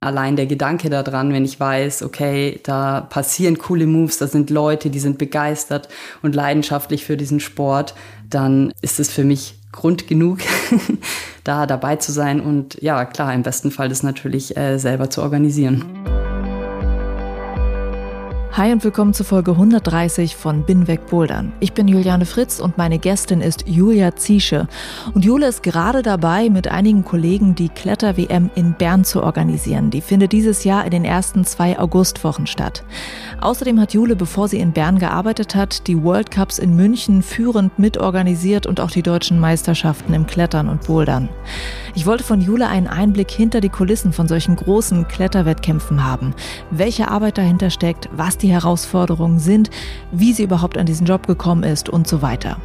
allein der Gedanke daran, wenn ich weiß, okay, da passieren coole Moves, da sind Leute, die sind begeistert und leidenschaftlich für diesen Sport, dann ist es für mich Grund genug, da dabei zu sein und ja, klar, im besten Fall das natürlich äh, selber zu organisieren. Hi und willkommen zur Folge 130 von Bin weg Bouldern. Ich bin Juliane Fritz und meine Gästin ist Julia Ziesche. Und Jule ist gerade dabei, mit einigen Kollegen die Kletter-WM in Bern zu organisieren. Die findet dieses Jahr in den ersten zwei Augustwochen statt. Außerdem hat Jule, bevor sie in Bern gearbeitet hat, die World Cups in München führend mitorganisiert und auch die deutschen Meisterschaften im Klettern und Bouldern. Ich wollte von Jule einen Einblick hinter die Kulissen von solchen großen Kletterwettkämpfen haben. Welche Arbeit dahinter steckt, was die Herausforderungen sind, wie sie überhaupt an diesen Job gekommen ist und so weiter.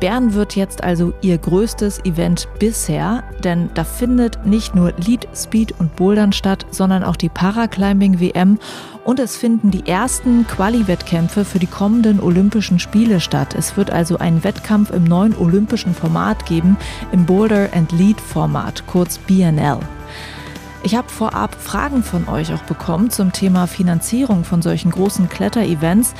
Bern wird jetzt also ihr größtes Event bisher, denn da findet nicht nur Lead, Speed und Bouldern statt, sondern auch die Paraclimbing WM und es finden die ersten Quali-Wettkämpfe für die kommenden Olympischen Spiele statt. Es wird also einen Wettkampf im neuen olympischen Format geben, im Boulder and Lead Format, kurz BNL. Ich habe vorab Fragen von euch auch bekommen zum Thema Finanzierung von solchen großen Kletterevents.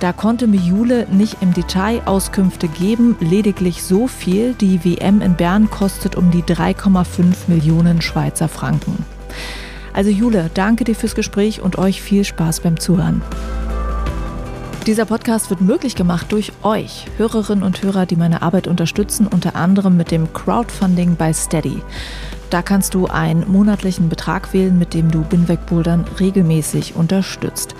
Da konnte mir Jule nicht im Detail Auskünfte geben, lediglich so viel, die WM in Bern kostet um die 3,5 Millionen Schweizer Franken. Also Jule, danke dir fürs Gespräch und euch viel Spaß beim Zuhören. Dieser Podcast wird möglich gemacht durch euch, Hörerinnen und Hörer, die meine Arbeit unterstützen, unter anderem mit dem Crowdfunding bei Steady. Da kannst du einen monatlichen Betrag wählen, mit dem du Binwegbouldern regelmäßig unterstützt.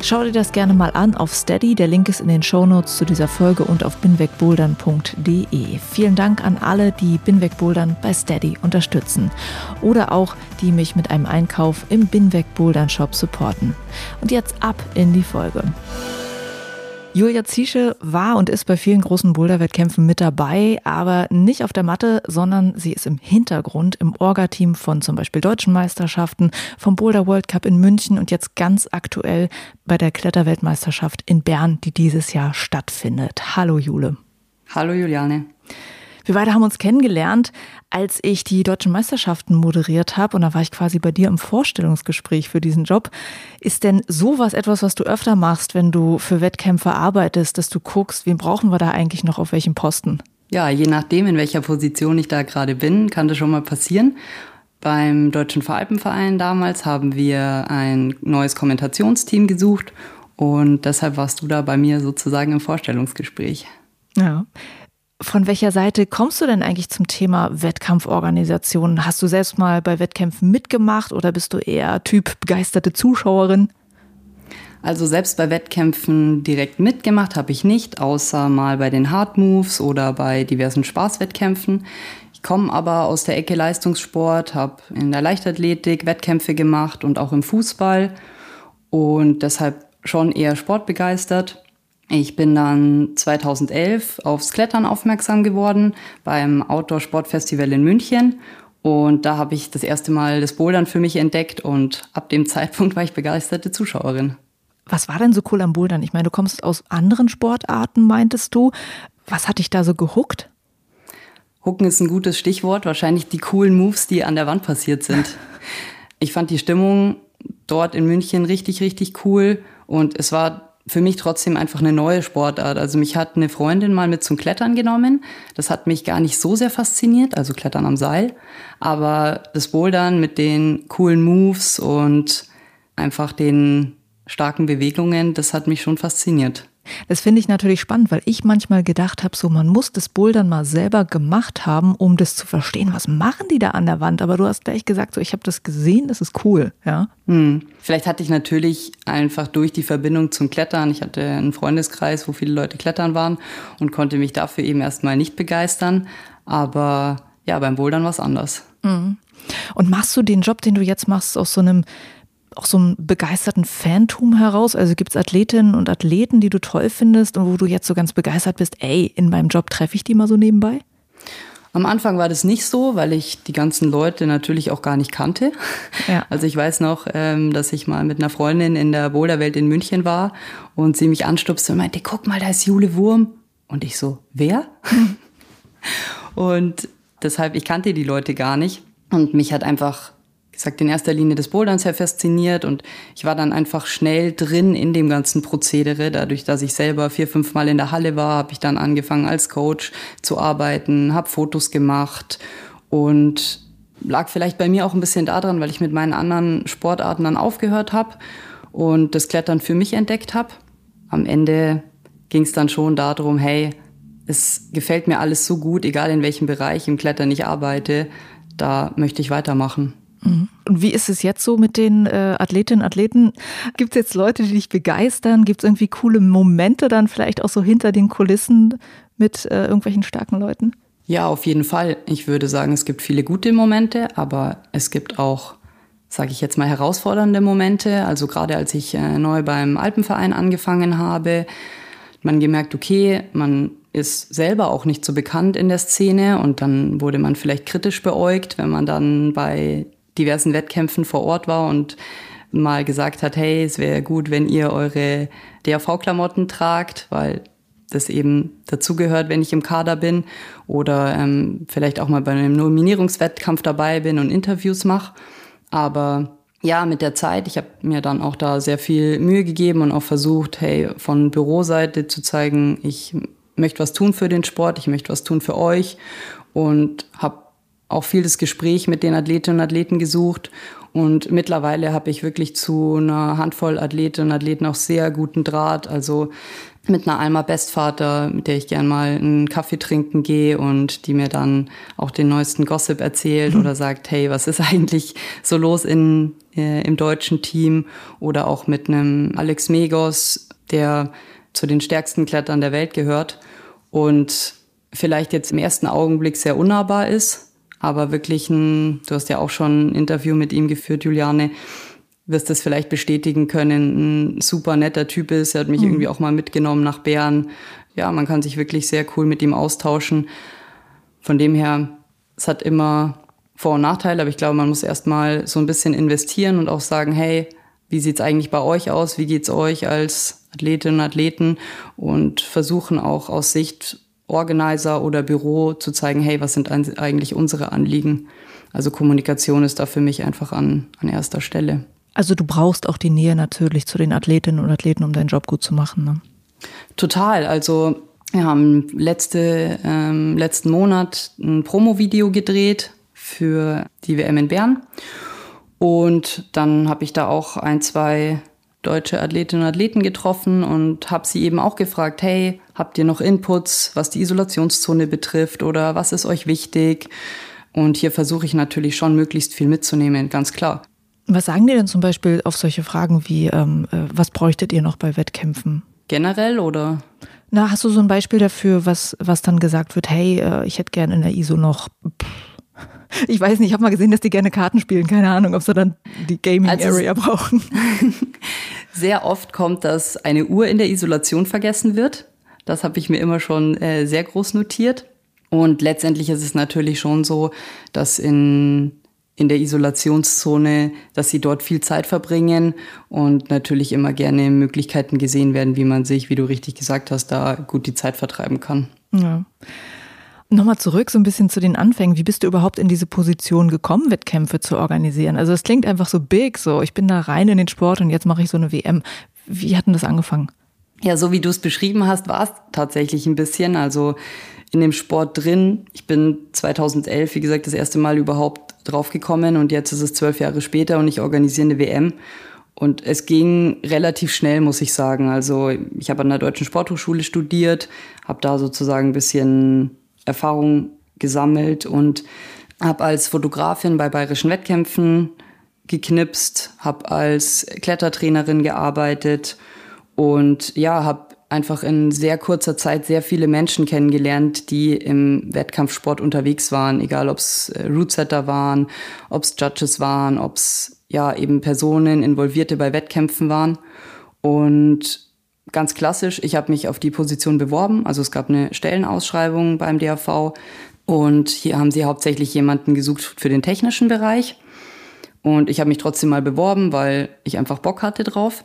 Schau dir das gerne mal an auf Steady. Der Link ist in den Shownotes zu dieser Folge und auf binwegbouldern.de. Vielen Dank an alle, die Binwegbouldern bei Steady unterstützen oder auch die mich mit einem Einkauf im Binwegbouldern Shop supporten. Und jetzt ab in die Folge. Julia Ziesche war und ist bei vielen großen Boulderwettkämpfen mit dabei, aber nicht auf der Matte, sondern sie ist im Hintergrund im Orga-Team von zum Beispiel deutschen Meisterschaften, vom Boulder World Cup in München und jetzt ganz aktuell bei der Kletterweltmeisterschaft in Bern, die dieses Jahr stattfindet. Hallo Jule. Hallo Juliane. Wir beide haben uns kennengelernt, als ich die deutschen Meisterschaften moderiert habe und da war ich quasi bei dir im Vorstellungsgespräch für diesen Job. Ist denn sowas etwas, was du öfter machst, wenn du für Wettkämpfe arbeitest, dass du guckst, wen brauchen wir da eigentlich noch auf welchem Posten? Ja, je nachdem, in welcher Position ich da gerade bin, kann das schon mal passieren. Beim Deutschen Veralpenverein damals haben wir ein neues Kommentationsteam gesucht und deshalb warst du da bei mir sozusagen im Vorstellungsgespräch. Ja. Von welcher Seite kommst du denn eigentlich zum Thema Wettkampforganisation? Hast du selbst mal bei Wettkämpfen mitgemacht oder bist du eher Typ begeisterte Zuschauerin? Also selbst bei Wettkämpfen direkt mitgemacht habe ich nicht, außer mal bei den Hard Moves oder bei diversen Spaßwettkämpfen. Ich komme aber aus der Ecke Leistungssport, habe in der Leichtathletik Wettkämpfe gemacht und auch im Fußball und deshalb schon eher sportbegeistert. Ich bin dann 2011 aufs Klettern aufmerksam geworden beim Outdoor Sportfestival in München. Und da habe ich das erste Mal das Bouldern für mich entdeckt und ab dem Zeitpunkt war ich begeisterte Zuschauerin. Was war denn so cool am Bouldern? Ich meine, du kommst aus anderen Sportarten, meintest du. Was hat dich da so gehuckt? Hucken ist ein gutes Stichwort. Wahrscheinlich die coolen Moves, die an der Wand passiert sind. Ich fand die Stimmung dort in München richtig, richtig cool. Und es war für mich trotzdem einfach eine neue Sportart. Also mich hat eine Freundin mal mit zum Klettern genommen. Das hat mich gar nicht so sehr fasziniert, also Klettern am Seil. Aber das Bouldern mit den coolen Moves und einfach den starken Bewegungen, das hat mich schon fasziniert. Das finde ich natürlich spannend, weil ich manchmal gedacht habe, so man muss das Bouldern mal selber gemacht haben, um das zu verstehen. Was machen die da an der Wand? Aber du hast gleich gesagt, so ich habe das gesehen, das ist cool, ja. Hm. Vielleicht hatte ich natürlich einfach durch die Verbindung zum Klettern, ich hatte einen Freundeskreis, wo viele Leute klettern waren und konnte mich dafür eben erstmal nicht begeistern. Aber ja, beim Bouldern war es anders. Mhm. Und machst du den Job, den du jetzt machst, aus so einem auch so einen begeisterten Fantum heraus? Also gibt es Athletinnen und Athleten, die du toll findest und wo du jetzt so ganz begeistert bist, ey, in meinem Job treffe ich die mal so nebenbei? Am Anfang war das nicht so, weil ich die ganzen Leute natürlich auch gar nicht kannte. Ja. Also ich weiß noch, ähm, dass ich mal mit einer Freundin in der Boulderwelt in München war und sie mich anstupste und meinte, guck mal, da ist Jule Wurm. Und ich so, wer? und deshalb, ich kannte die Leute gar nicht. Und mich hat einfach gesagt, in erster Linie das Bouldern sehr fasziniert und ich war dann einfach schnell drin in dem ganzen Prozedere. Dadurch, dass ich selber vier, fünf Mal in der Halle war, habe ich dann angefangen als Coach zu arbeiten, habe Fotos gemacht und lag vielleicht bei mir auch ein bisschen daran, weil ich mit meinen anderen Sportarten dann aufgehört habe und das Klettern für mich entdeckt habe. Am Ende ging es dann schon darum, hey, es gefällt mir alles so gut, egal in welchem Bereich im Klettern ich arbeite, da möchte ich weitermachen. Und wie ist es jetzt so mit den äh, Athletinnen und Athleten? Gibt es jetzt Leute, die dich begeistern? Gibt es irgendwie coole Momente dann vielleicht auch so hinter den Kulissen mit äh, irgendwelchen starken Leuten? Ja, auf jeden Fall. Ich würde sagen, es gibt viele gute Momente, aber es gibt auch, sage ich jetzt mal, herausfordernde Momente. Also gerade als ich äh, neu beim Alpenverein angefangen habe, man gemerkt, okay, man ist selber auch nicht so bekannt in der Szene und dann wurde man vielleicht kritisch beäugt, wenn man dann bei diversen Wettkämpfen vor Ort war und mal gesagt hat, hey, es wäre gut, wenn ihr eure DAV-Klamotten tragt, weil das eben dazugehört, wenn ich im Kader bin oder ähm, vielleicht auch mal bei einem Nominierungswettkampf dabei bin und Interviews mache. Aber ja, mit der Zeit, ich habe mir dann auch da sehr viel Mühe gegeben und auch versucht, hey, von Büroseite zu zeigen, ich möchte was tun für den Sport, ich möchte was tun für euch und habe auch viel das Gespräch mit den Athletinnen und Athleten gesucht. Und mittlerweile habe ich wirklich zu einer Handvoll Athletinnen und Athleten auch sehr guten Draht. Also mit einer Alma Bestvater, mit der ich gern mal einen Kaffee trinken gehe und die mir dann auch den neuesten Gossip erzählt mhm. oder sagt, hey, was ist eigentlich so los in, äh, im deutschen Team? Oder auch mit einem Alex Megos, der zu den stärksten Klettern der Welt gehört und vielleicht jetzt im ersten Augenblick sehr unnahbar ist, aber wirklich ein, du hast ja auch schon ein Interview mit ihm geführt, Juliane, wirst das vielleicht bestätigen können, ein super netter Typ ist. Er hat mich mhm. irgendwie auch mal mitgenommen nach Bern. Ja, man kann sich wirklich sehr cool mit ihm austauschen. Von dem her, es hat immer Vor- und Nachteile, aber ich glaube, man muss erstmal so ein bisschen investieren und auch sagen, hey, wie sieht's eigentlich bei euch aus? Wie geht's euch als Athletinnen und Athleten? Und versuchen auch aus Sicht Organizer oder Büro zu zeigen, hey, was sind eigentlich unsere Anliegen? Also Kommunikation ist da für mich einfach an, an erster Stelle. Also du brauchst auch die Nähe natürlich zu den Athletinnen und Athleten, um deinen Job gut zu machen. Ne? Total. Also wir haben letzte, ähm, letzten Monat ein Promo-Video gedreht für die WM in Bern. Und dann habe ich da auch ein, zwei deutsche Athletinnen und Athleten getroffen und habe sie eben auch gefragt, hey, habt ihr noch Inputs, was die Isolationszone betrifft oder was ist euch wichtig? Und hier versuche ich natürlich schon möglichst viel mitzunehmen, ganz klar. Was sagen die denn zum Beispiel auf solche Fragen wie, ähm, äh, was bräuchtet ihr noch bei Wettkämpfen? Generell oder? Na, hast du so ein Beispiel dafür, was, was dann gesagt wird, hey, äh, ich hätte gerne in der ISO noch pff, ich weiß nicht, ich habe mal gesehen, dass die gerne Karten spielen. Keine Ahnung, ob sie dann die Gaming also Area brauchen. Sehr oft kommt, dass eine Uhr in der Isolation vergessen wird. Das habe ich mir immer schon äh, sehr groß notiert. Und letztendlich ist es natürlich schon so, dass in, in der Isolationszone, dass sie dort viel Zeit verbringen und natürlich immer gerne Möglichkeiten gesehen werden, wie man sich, wie du richtig gesagt hast, da gut die Zeit vertreiben kann. Ja. Nochmal zurück so ein bisschen zu den Anfängen. Wie bist du überhaupt in diese Position gekommen, Wettkämpfe zu organisieren? Also es klingt einfach so big, so ich bin da rein in den Sport und jetzt mache ich so eine WM. Wie hat denn das angefangen? Ja, so wie du es beschrieben hast, war es tatsächlich ein bisschen. Also in dem Sport drin. Ich bin 2011, wie gesagt, das erste Mal überhaupt draufgekommen und jetzt ist es zwölf Jahre später und ich organisiere eine WM. Und es ging relativ schnell, muss ich sagen. Also ich habe an der Deutschen Sporthochschule studiert, habe da sozusagen ein bisschen Erfahrung gesammelt und habe als Fotografin bei bayerischen Wettkämpfen geknipst, habe als Klettertrainerin gearbeitet und ja, habe einfach in sehr kurzer Zeit sehr viele Menschen kennengelernt, die im Wettkampfsport unterwegs waren, egal ob es äh, Rootsetter waren, ob es Judges waren, ob es ja eben Personen Involvierte bei Wettkämpfen waren. Und ganz klassisch, ich habe mich auf die Position beworben. Also es gab eine Stellenausschreibung beim DAV und hier haben sie hauptsächlich jemanden gesucht für den technischen Bereich. Und ich habe mich trotzdem mal beworben, weil ich einfach Bock hatte drauf.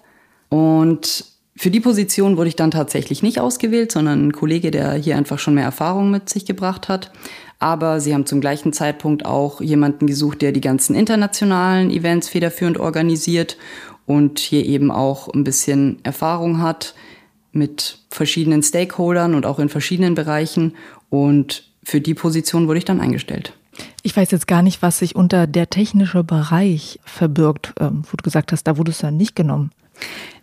Und für die Position wurde ich dann tatsächlich nicht ausgewählt, sondern ein Kollege, der hier einfach schon mehr Erfahrung mit sich gebracht hat. Aber sie haben zum gleichen Zeitpunkt auch jemanden gesucht, der die ganzen internationalen Events federführend organisiert und hier eben auch ein bisschen Erfahrung hat mit verschiedenen Stakeholdern und auch in verschiedenen Bereichen. Und für die Position wurde ich dann eingestellt. Ich weiß jetzt gar nicht, was sich unter der technische Bereich verbirgt, ähm, wo du gesagt hast, da wurde es dann nicht genommen.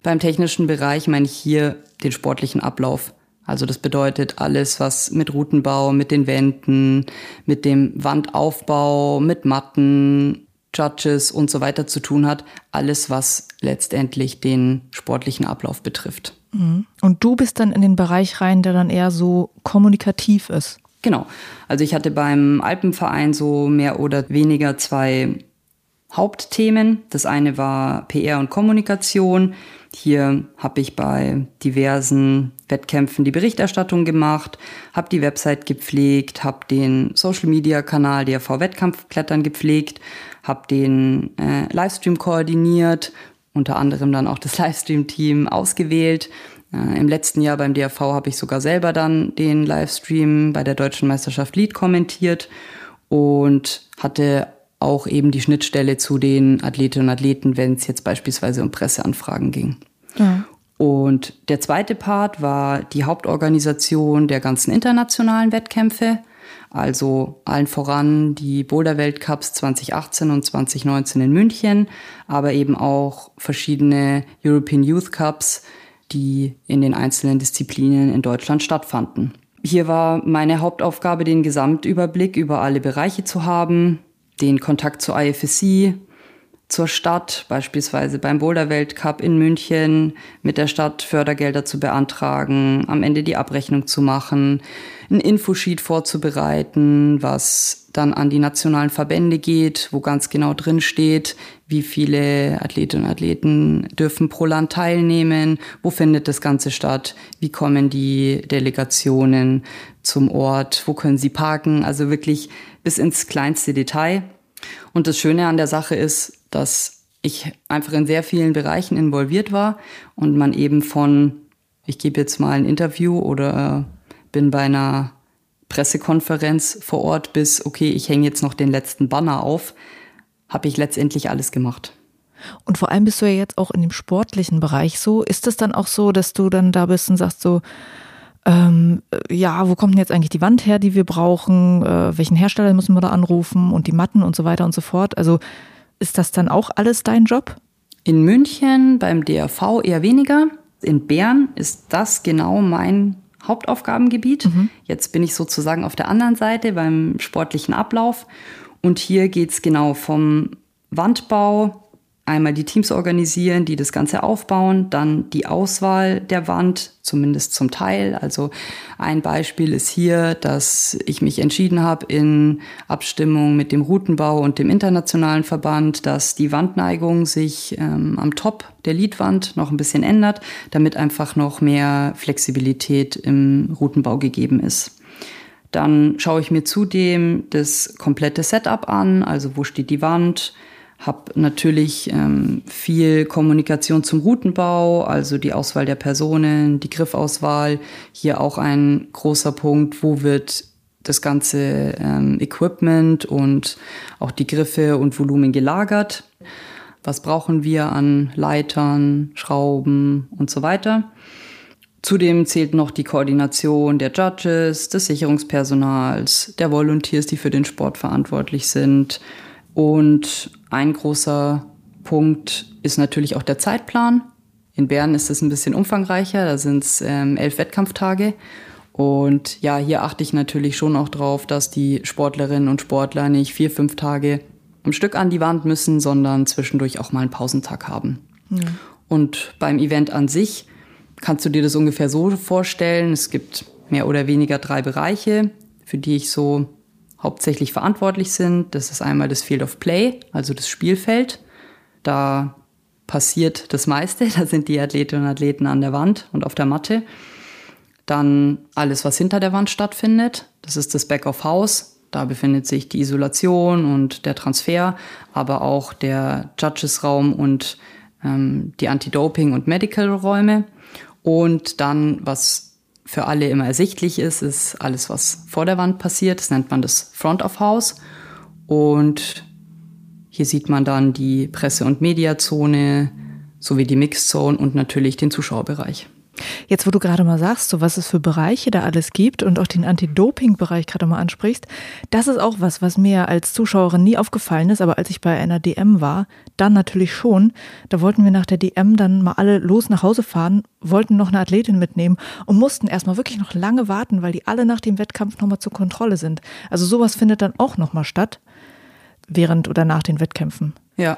Beim technischen Bereich meine ich hier den sportlichen Ablauf. Also das bedeutet alles, was mit Routenbau, mit den Wänden, mit dem Wandaufbau, mit Matten, Judges und so weiter zu tun hat. Alles, was letztendlich den sportlichen Ablauf betrifft. Mhm. Und du bist dann in den Bereich rein, der dann eher so kommunikativ ist. Genau. Also ich hatte beim Alpenverein so mehr oder weniger zwei Hauptthemen. Das eine war PR und Kommunikation. Hier habe ich bei diversen Wettkämpfen die Berichterstattung gemacht, habe die Website gepflegt, habe den Social-Media-Kanal DRV Wettkampfklettern gepflegt, habe den äh, Livestream koordiniert, unter anderem dann auch das Livestream-Team ausgewählt. Äh, Im letzten Jahr beim DRV habe ich sogar selber dann den Livestream bei der Deutschen Meisterschaft Lied kommentiert und hatte auch eben die Schnittstelle zu den Athletinnen und Athleten, wenn es jetzt beispielsweise um Presseanfragen ging. Ja. Und der zweite Part war die Hauptorganisation der ganzen internationalen Wettkämpfe, also allen voran die Boulder-Weltcups 2018 und 2019 in München, aber eben auch verschiedene European Youth Cups, die in den einzelnen Disziplinen in Deutschland stattfanden. Hier war meine Hauptaufgabe, den Gesamtüberblick über alle Bereiche zu haben, den Kontakt zur IFSC, zur Stadt, beispielsweise beim Boulder-Weltcup in München, mit der Stadt Fördergelder zu beantragen, am Ende die Abrechnung zu machen, ein Infosheet vorzubereiten, was dann an die nationalen Verbände geht, wo ganz genau drin steht, wie viele Athletinnen und Athleten dürfen pro Land teilnehmen, wo findet das Ganze statt, wie kommen die Delegationen zum Ort, wo können sie parken, also wirklich bis ins kleinste Detail. Und das Schöne an der Sache ist, dass ich einfach in sehr vielen Bereichen involviert war und man eben von, ich gebe jetzt mal ein Interview oder bin bei einer Pressekonferenz vor Ort bis, okay, ich hänge jetzt noch den letzten Banner auf, habe ich letztendlich alles gemacht. Und vor allem bist du ja jetzt auch in dem sportlichen Bereich so. Ist es dann auch so, dass du dann da bist und sagst so, ähm, ja, wo kommt denn jetzt eigentlich die Wand her, die wir brauchen? Äh, welchen Hersteller müssen wir da anrufen und die Matten und so weiter und so fort? Also ist das dann auch alles dein Job? In München beim DRV eher weniger. In Bern ist das genau mein Hauptaufgabengebiet. Mhm. Jetzt bin ich sozusagen auf der anderen Seite beim sportlichen Ablauf. Und hier geht es genau vom Wandbau einmal die Teams organisieren, die das Ganze aufbauen, dann die Auswahl der Wand, zumindest zum Teil. Also ein Beispiel ist hier, dass ich mich entschieden habe in Abstimmung mit dem Routenbau und dem internationalen Verband, dass die Wandneigung sich ähm, am Top der Liedwand noch ein bisschen ändert, damit einfach noch mehr Flexibilität im Routenbau gegeben ist. Dann schaue ich mir zudem das komplette Setup an, also wo steht die Wand, habe natürlich ähm, viel Kommunikation zum Routenbau, also die Auswahl der Personen, die Griffauswahl. Hier auch ein großer Punkt, wo wird das ganze ähm, Equipment und auch die Griffe und Volumen gelagert. Was brauchen wir an Leitern, Schrauben und so weiter. Zudem zählt noch die Koordination der Judges, des Sicherungspersonals, der Volunteers, die für den Sport verantwortlich sind und ein großer Punkt ist natürlich auch der Zeitplan. In Bern ist es ein bisschen umfangreicher, da sind es ähm, elf Wettkampftage. Und ja, hier achte ich natürlich schon auch drauf, dass die Sportlerinnen und Sportler nicht vier, fünf Tage am Stück an die Wand müssen, sondern zwischendurch auch mal einen Pausentag haben. Ja. Und beim Event an sich kannst du dir das ungefähr so vorstellen. Es gibt mehr oder weniger drei Bereiche, für die ich so hauptsächlich verantwortlich sind. Das ist einmal das Field of Play, also das Spielfeld. Da passiert das meiste. Da sind die Athletinnen und Athleten an der Wand und auf der Matte. Dann alles, was hinter der Wand stattfindet. Das ist das Back of House. Da befindet sich die Isolation und der Transfer, aber auch der Judges-Raum und ähm, die Anti-Doping- und Medical-Räume. Und dann, was für alle immer ersichtlich ist, ist alles, was vor der Wand passiert. Das nennt man das Front of House. Und hier sieht man dann die Presse- und Mediazone sowie die Mixzone und natürlich den Zuschauerbereich. Jetzt, wo du gerade mal sagst, so was es für Bereiche da alles gibt und auch den Anti-Doping-Bereich gerade mal ansprichst, das ist auch was, was mir als Zuschauerin nie aufgefallen ist, aber als ich bei einer DM war, dann natürlich schon. Da wollten wir nach der DM dann mal alle los nach Hause fahren, wollten noch eine Athletin mitnehmen und mussten erstmal wirklich noch lange warten, weil die alle nach dem Wettkampf nochmal zur Kontrolle sind. Also sowas findet dann auch nochmal statt, während oder nach den Wettkämpfen. Ja,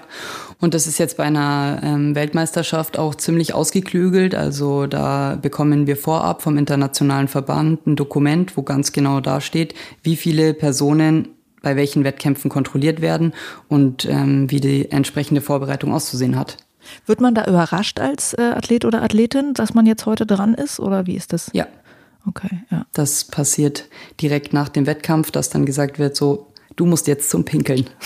und das ist jetzt bei einer ähm, Weltmeisterschaft auch ziemlich ausgeklügelt. Also da bekommen wir vorab vom internationalen Verband ein Dokument, wo ganz genau dasteht, wie viele Personen bei welchen Wettkämpfen kontrolliert werden und ähm, wie die entsprechende Vorbereitung auszusehen hat. Wird man da überrascht als äh, Athlet oder Athletin, dass man jetzt heute dran ist oder wie ist das? Ja. Okay, ja. Das passiert direkt nach dem Wettkampf, dass dann gesagt wird, so, du musst jetzt zum Pinkeln.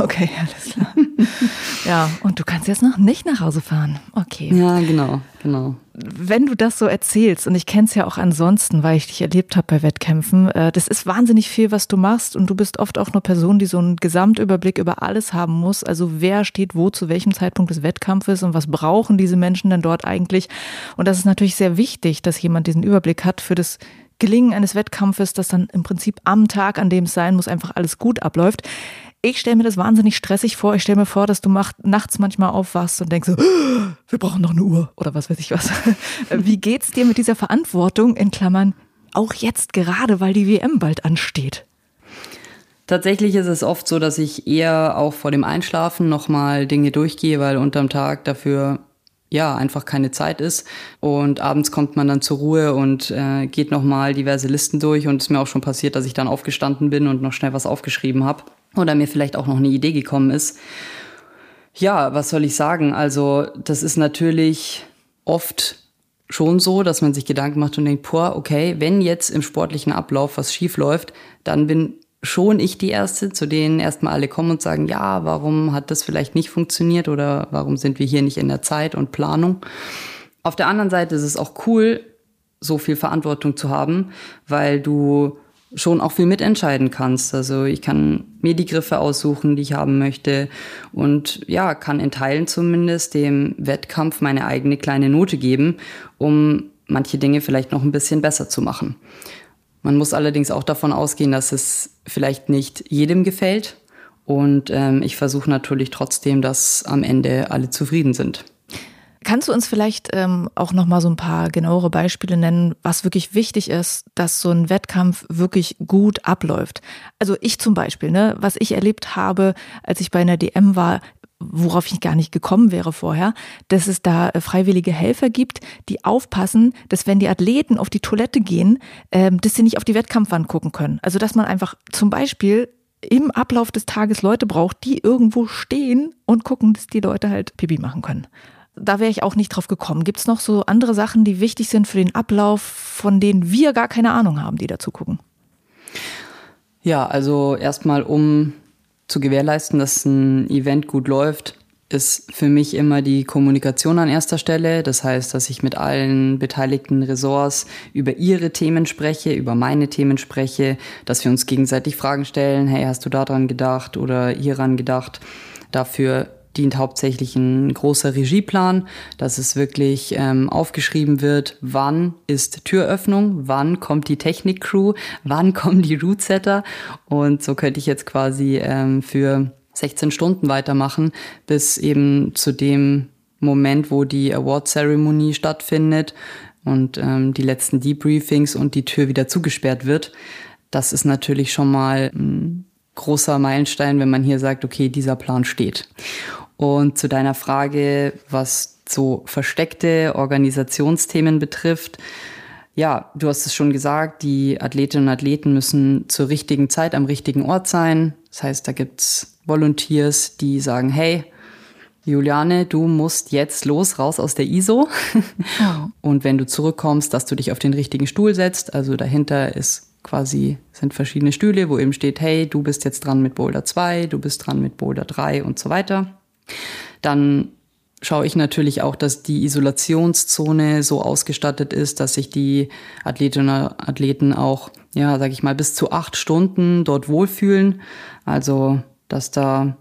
Okay, alles klar. ja, und du kannst jetzt noch nicht nach Hause fahren. Okay. Ja, genau, genau. Wenn du das so erzählst, und ich kenne es ja auch ansonsten, weil ich dich erlebt habe bei Wettkämpfen, äh, das ist wahnsinnig viel, was du machst. Und du bist oft auch eine Person, die so einen Gesamtüberblick über alles haben muss. Also wer steht wo zu welchem Zeitpunkt des Wettkampfes und was brauchen diese Menschen denn dort eigentlich? Und das ist natürlich sehr wichtig, dass jemand diesen Überblick hat für das Gelingen eines Wettkampfes, dass dann im Prinzip am Tag, an dem es sein muss, einfach alles gut abläuft. Ich stelle mir das wahnsinnig stressig vor. Ich stelle mir vor, dass du nachts manchmal aufwachst und denkst so, wir brauchen noch eine Uhr oder was weiß ich was. Wie geht's dir mit dieser Verantwortung in Klammern auch jetzt gerade, weil die WM bald ansteht? Tatsächlich ist es oft so, dass ich eher auch vor dem Einschlafen nochmal Dinge durchgehe, weil unterm Tag dafür ja einfach keine Zeit ist. Und abends kommt man dann zur Ruhe und äh, geht nochmal diverse Listen durch. Und es ist mir auch schon passiert, dass ich dann aufgestanden bin und noch schnell was aufgeschrieben habe. Oder mir vielleicht auch noch eine Idee gekommen ist. Ja, was soll ich sagen? Also, das ist natürlich oft schon so, dass man sich Gedanken macht und denkt, boah, okay, wenn jetzt im sportlichen Ablauf was schief läuft, dann bin schon ich die Erste, zu denen erstmal alle kommen und sagen, ja, warum hat das vielleicht nicht funktioniert oder warum sind wir hier nicht in der Zeit und Planung. Auf der anderen Seite ist es auch cool, so viel Verantwortung zu haben, weil du schon auch viel mitentscheiden kannst. Also ich kann mir die Griffe aussuchen, die ich haben möchte und ja, kann in Teilen zumindest dem Wettkampf meine eigene kleine Note geben, um manche Dinge vielleicht noch ein bisschen besser zu machen. Man muss allerdings auch davon ausgehen, dass es vielleicht nicht jedem gefällt. Und ähm, ich versuche natürlich trotzdem, dass am Ende alle zufrieden sind. Kannst du uns vielleicht ähm, auch noch mal so ein paar genauere Beispiele nennen, was wirklich wichtig ist, dass so ein Wettkampf wirklich gut abläuft? Also ich zum Beispiel, ne, was ich erlebt habe, als ich bei einer DM war, worauf ich gar nicht gekommen wäre vorher, dass es da äh, freiwillige Helfer gibt, die aufpassen, dass wenn die Athleten auf die Toilette gehen, ähm, dass sie nicht auf die Wettkampfwand gucken können. Also dass man einfach zum Beispiel im Ablauf des Tages Leute braucht, die irgendwo stehen und gucken, dass die Leute halt Pipi machen können. Da wäre ich auch nicht drauf gekommen. Gibt es noch so andere Sachen, die wichtig sind für den Ablauf, von denen wir gar keine Ahnung haben, die dazu gucken? Ja, also erstmal, um zu gewährleisten, dass ein Event gut läuft, ist für mich immer die Kommunikation an erster Stelle. Das heißt, dass ich mit allen beteiligten Ressorts über ihre Themen spreche, über meine Themen spreche, dass wir uns gegenseitig Fragen stellen. Hey, hast du daran gedacht oder hieran gedacht? Dafür dient hauptsächlich ein großer Regieplan, dass es wirklich ähm, aufgeschrieben wird, wann ist Türöffnung, wann kommt die Technikcrew, wann kommen die Rootsetter und so könnte ich jetzt quasi ähm, für 16 Stunden weitermachen, bis eben zu dem Moment, wo die Award-Zeremonie stattfindet und ähm, die letzten Debriefings und die Tür wieder zugesperrt wird. Das ist natürlich schon mal ein großer Meilenstein, wenn man hier sagt, okay, dieser Plan steht. Und zu deiner Frage, was so versteckte Organisationsthemen betrifft, ja, du hast es schon gesagt, die Athletinnen und Athleten müssen zur richtigen Zeit am richtigen Ort sein. Das heißt, da gibt's Volunteers, die sagen, hey, Juliane, du musst jetzt los, raus aus der ISO. Oh. Und wenn du zurückkommst, dass du dich auf den richtigen Stuhl setzt. Also dahinter ist quasi, sind verschiedene Stühle, wo eben steht, hey, du bist jetzt dran mit Boulder 2, du bist dran mit Boulder 3 und so weiter. Dann schaue ich natürlich auch, dass die Isolationszone so ausgestattet ist, dass sich die Athletinnen und Athleten auch, ja, sag ich mal, bis zu acht Stunden dort wohlfühlen. Also, dass da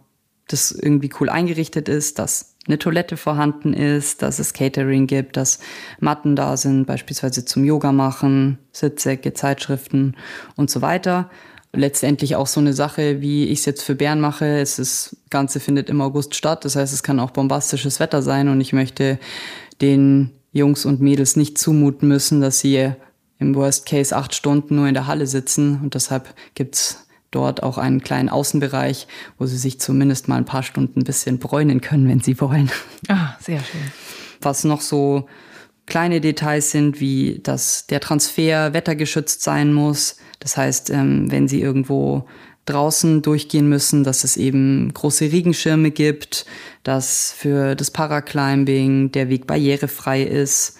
das irgendwie cool eingerichtet ist, dass eine Toilette vorhanden ist, dass es Catering gibt, dass Matten da sind, beispielsweise zum Yoga machen, Sitzsäcke, Zeitschriften und so weiter. Letztendlich auch so eine Sache, wie ich es jetzt für Bern mache. Es ist, das Ganze findet im August statt. Das heißt, es kann auch bombastisches Wetter sein und ich möchte den Jungs und Mädels nicht zumuten müssen, dass sie im Worst Case acht Stunden nur in der Halle sitzen und deshalb gibt's dort auch einen kleinen Außenbereich, wo sie sich zumindest mal ein paar Stunden ein bisschen bräunen können, wenn sie wollen. Ah, sehr schön. Was noch so kleine Details sind, wie dass der Transfer wettergeschützt sein muss. Das heißt, ähm, wenn sie irgendwo draußen durchgehen müssen, dass es eben große Regenschirme gibt, dass für das Paraclimbing der Weg barrierefrei ist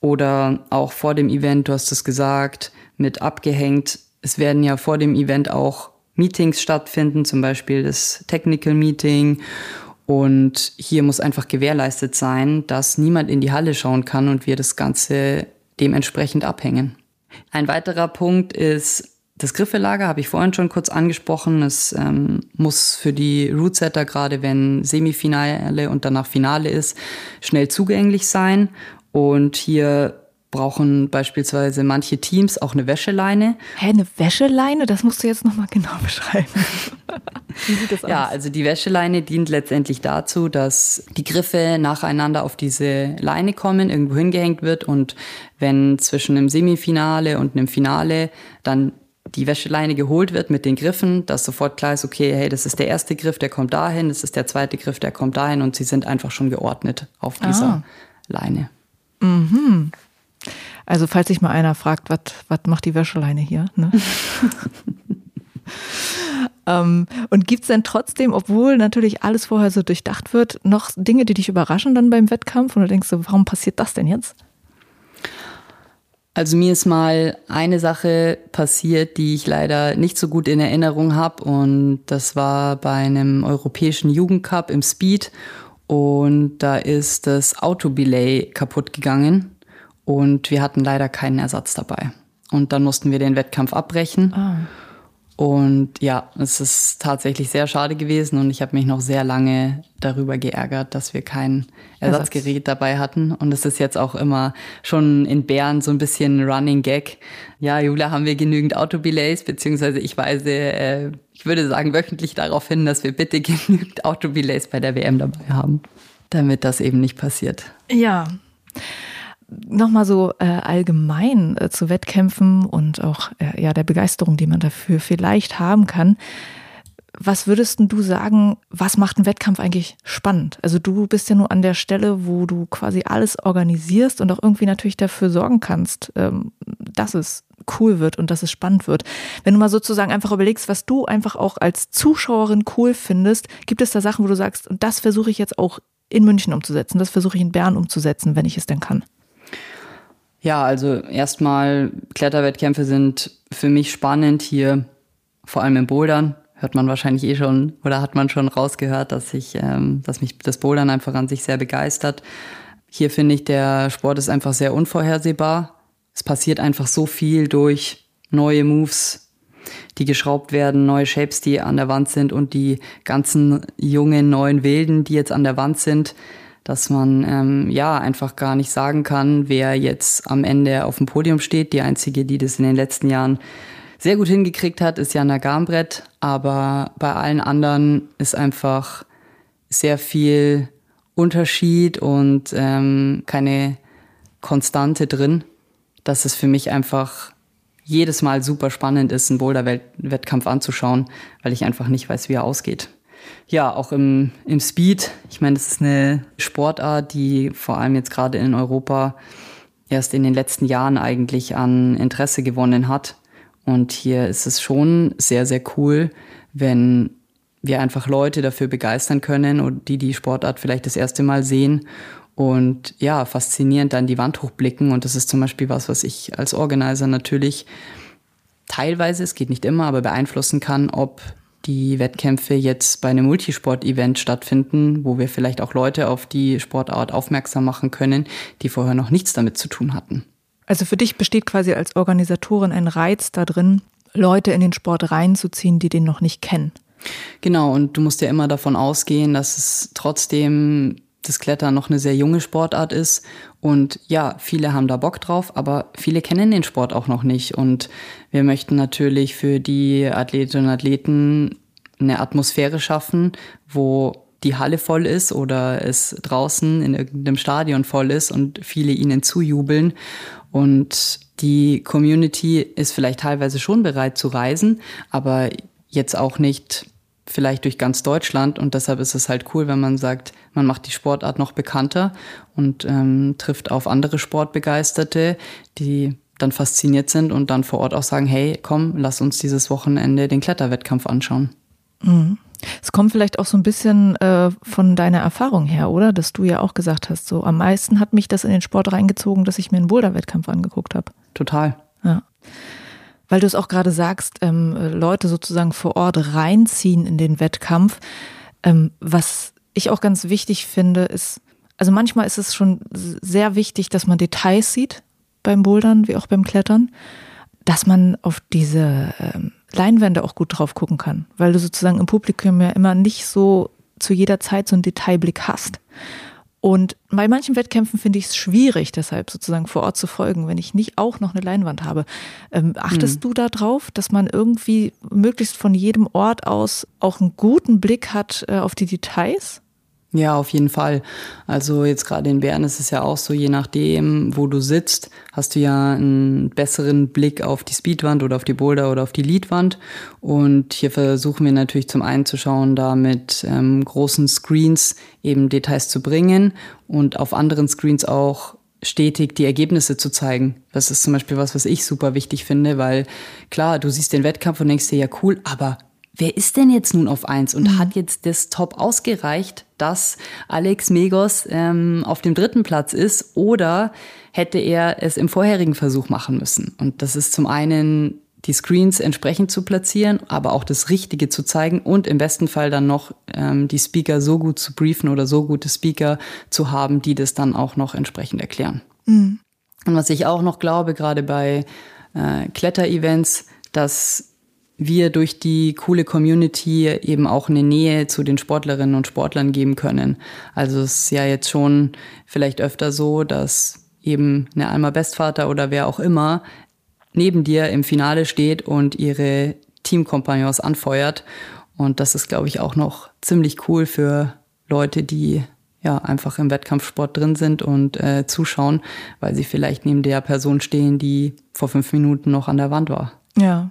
oder auch vor dem Event, du hast es gesagt, mit abgehängt es werden ja vor dem Event auch Meetings stattfinden, zum Beispiel das Technical Meeting. Und hier muss einfach gewährleistet sein, dass niemand in die Halle schauen kann und wir das Ganze dementsprechend abhängen. Ein weiterer Punkt ist das Griffelager, habe ich vorhin schon kurz angesprochen. Es ähm, muss für die Rootsetter, gerade wenn Semifinale und danach Finale ist, schnell zugänglich sein. Und hier brauchen beispielsweise manche Teams auch eine Wäscheleine. Hä, eine Wäscheleine? Das musst du jetzt nochmal genau beschreiben. Wie sieht das aus? Ja, also die Wäscheleine dient letztendlich dazu, dass die Griffe nacheinander auf diese Leine kommen, irgendwo hingehängt wird und wenn zwischen einem Semifinale und einem Finale dann die Wäscheleine geholt wird mit den Griffen, dass sofort klar ist, okay, hey, das ist der erste Griff, der kommt dahin, das ist der zweite Griff, der kommt dahin und sie sind einfach schon geordnet auf dieser ah. Leine. Mhm. Also falls sich mal einer fragt, was macht die Wäscheleine hier? Ne? ähm, und gibt es denn trotzdem, obwohl natürlich alles vorher so durchdacht wird, noch Dinge, die dich überraschen dann beim Wettkampf? Und du denkst so, warum passiert das denn jetzt? Also mir ist mal eine Sache passiert, die ich leider nicht so gut in Erinnerung habe. Und das war bei einem europäischen Jugendcup im Speed. Und da ist das Autobelay kaputt gegangen. Und wir hatten leider keinen Ersatz dabei. Und dann mussten wir den Wettkampf abbrechen. Ah. Und ja, es ist tatsächlich sehr schade gewesen und ich habe mich noch sehr lange darüber geärgert, dass wir kein Ersatzgerät Ersatz. dabei hatten. Und es ist jetzt auch immer schon in Bern so ein bisschen Running Gag. Ja, Jula, haben wir genügend Autobelays, beziehungsweise ich weise, äh, ich würde sagen, wöchentlich darauf hin, dass wir bitte genügend Autobelays bei der WM dabei haben, damit das eben nicht passiert. Ja nochmal so äh, allgemein äh, zu Wettkämpfen und auch äh, ja der Begeisterung, die man dafür vielleicht haben kann. Was würdest du sagen, was macht ein Wettkampf eigentlich spannend? Also du bist ja nur an der Stelle, wo du quasi alles organisierst und auch irgendwie natürlich dafür sorgen kannst, ähm, dass es cool wird und dass es spannend wird. Wenn du mal sozusagen einfach überlegst, was du einfach auch als Zuschauerin cool findest, gibt es da Sachen, wo du sagst, das versuche ich jetzt auch in München umzusetzen, das versuche ich in Bern umzusetzen, wenn ich es denn kann? Ja, also erstmal Kletterwettkämpfe sind für mich spannend hier, vor allem im Bouldern. Hört man wahrscheinlich eh schon oder hat man schon rausgehört, dass ich, ähm, dass mich das Bouldern einfach an sich sehr begeistert. Hier finde ich, der Sport ist einfach sehr unvorhersehbar. Es passiert einfach so viel durch neue Moves, die geschraubt werden, neue Shapes, die an der Wand sind und die ganzen jungen neuen Wilden, die jetzt an der Wand sind dass man ähm, ja einfach gar nicht sagen kann, wer jetzt am Ende auf dem Podium steht. Die einzige, die das in den letzten Jahren sehr gut hingekriegt hat, ist Jana Garnbrett. Aber bei allen anderen ist einfach sehr viel Unterschied und ähm, keine Konstante drin, dass es für mich einfach jedes Mal super spannend ist, einen Boulder-Wettkampf anzuschauen, weil ich einfach nicht weiß, wie er ausgeht ja, auch im, im Speed. Ich meine, das ist eine Sportart, die vor allem jetzt gerade in Europa erst in den letzten Jahren eigentlich an Interesse gewonnen hat. Und hier ist es schon sehr, sehr cool, wenn wir einfach Leute dafür begeistern können und die die Sportart vielleicht das erste Mal sehen und ja, faszinierend dann die Wand hochblicken. Und das ist zum Beispiel was, was ich als Organizer natürlich teilweise, es geht nicht immer, aber beeinflussen kann, ob die Wettkämpfe jetzt bei einem Multisport-Event stattfinden, wo wir vielleicht auch Leute auf die Sportart aufmerksam machen können, die vorher noch nichts damit zu tun hatten. Also für dich besteht quasi als Organisatorin ein Reiz da drin, Leute in den Sport reinzuziehen, die den noch nicht kennen. Genau, und du musst ja immer davon ausgehen, dass es trotzdem das Klettern noch eine sehr junge Sportart ist. Und ja, viele haben da Bock drauf, aber viele kennen den Sport auch noch nicht. Und wir möchten natürlich für die Athletinnen und Athleten eine Atmosphäre schaffen, wo die Halle voll ist oder es draußen in irgendeinem Stadion voll ist und viele ihnen zujubeln. Und die Community ist vielleicht teilweise schon bereit zu reisen, aber jetzt auch nicht vielleicht durch ganz Deutschland. Und deshalb ist es halt cool, wenn man sagt, man macht die Sportart noch bekannter und ähm, trifft auf andere Sportbegeisterte, die dann fasziniert sind und dann vor Ort auch sagen, hey, komm, lass uns dieses Wochenende den Kletterwettkampf anschauen. Mhm. Es kommt vielleicht auch so ein bisschen äh, von deiner Erfahrung her, oder? Dass du ja auch gesagt hast, so am meisten hat mich das in den Sport reingezogen, dass ich mir einen Boulder-Wettkampf angeguckt habe. Total. Ja. Weil du es auch gerade sagst, ähm, Leute sozusagen vor Ort reinziehen in den Wettkampf. Ähm, was ich auch ganz wichtig finde, ist, also manchmal ist es schon sehr wichtig, dass man Details sieht beim Bouldern wie auch beim Klettern, dass man auf diese ähm, Leinwände auch gut drauf gucken kann, weil du sozusagen im Publikum ja immer nicht so zu jeder Zeit so einen Detailblick hast. Und bei manchen Wettkämpfen finde ich es schwierig, deshalb sozusagen vor Ort zu folgen, wenn ich nicht auch noch eine Leinwand habe. Ähm, achtest hm. du darauf, dass man irgendwie möglichst von jedem Ort aus auch einen guten Blick hat äh, auf die Details? Ja, auf jeden Fall. Also jetzt gerade in Bern ist es ja auch so, je nachdem, wo du sitzt, hast du ja einen besseren Blick auf die Speedwand oder auf die Boulder oder auf die Leadwand. Und hier versuchen wir natürlich zum einen zu schauen, da mit ähm, großen Screens eben Details zu bringen und auf anderen Screens auch stetig die Ergebnisse zu zeigen. Das ist zum Beispiel was, was ich super wichtig finde, weil klar, du siehst den Wettkampf und denkst dir, ja cool, aber wer ist denn jetzt nun auf eins und mhm. hat jetzt das Top ausgereicht, dass Alex Megos ähm, auf dem dritten Platz ist oder hätte er es im vorherigen Versuch machen müssen? Und das ist zum einen die Screens entsprechend zu platzieren, aber auch das Richtige zu zeigen und im besten Fall dann noch ähm, die Speaker so gut zu briefen oder so gute Speaker zu haben, die das dann auch noch entsprechend erklären. Mhm. Und was ich auch noch glaube, gerade bei äh, Kletter-Events, dass wir durch die coole Community eben auch eine Nähe zu den Sportlerinnen und Sportlern geben können. Also es ist ja jetzt schon vielleicht öfter so, dass eben eine Alma Bestvater oder wer auch immer neben dir im Finale steht und ihre Teamkompagnons anfeuert. Und das ist, glaube ich, auch noch ziemlich cool für Leute, die ja einfach im Wettkampfsport drin sind und äh, zuschauen, weil sie vielleicht neben der Person stehen, die vor fünf Minuten noch an der Wand war. Ja,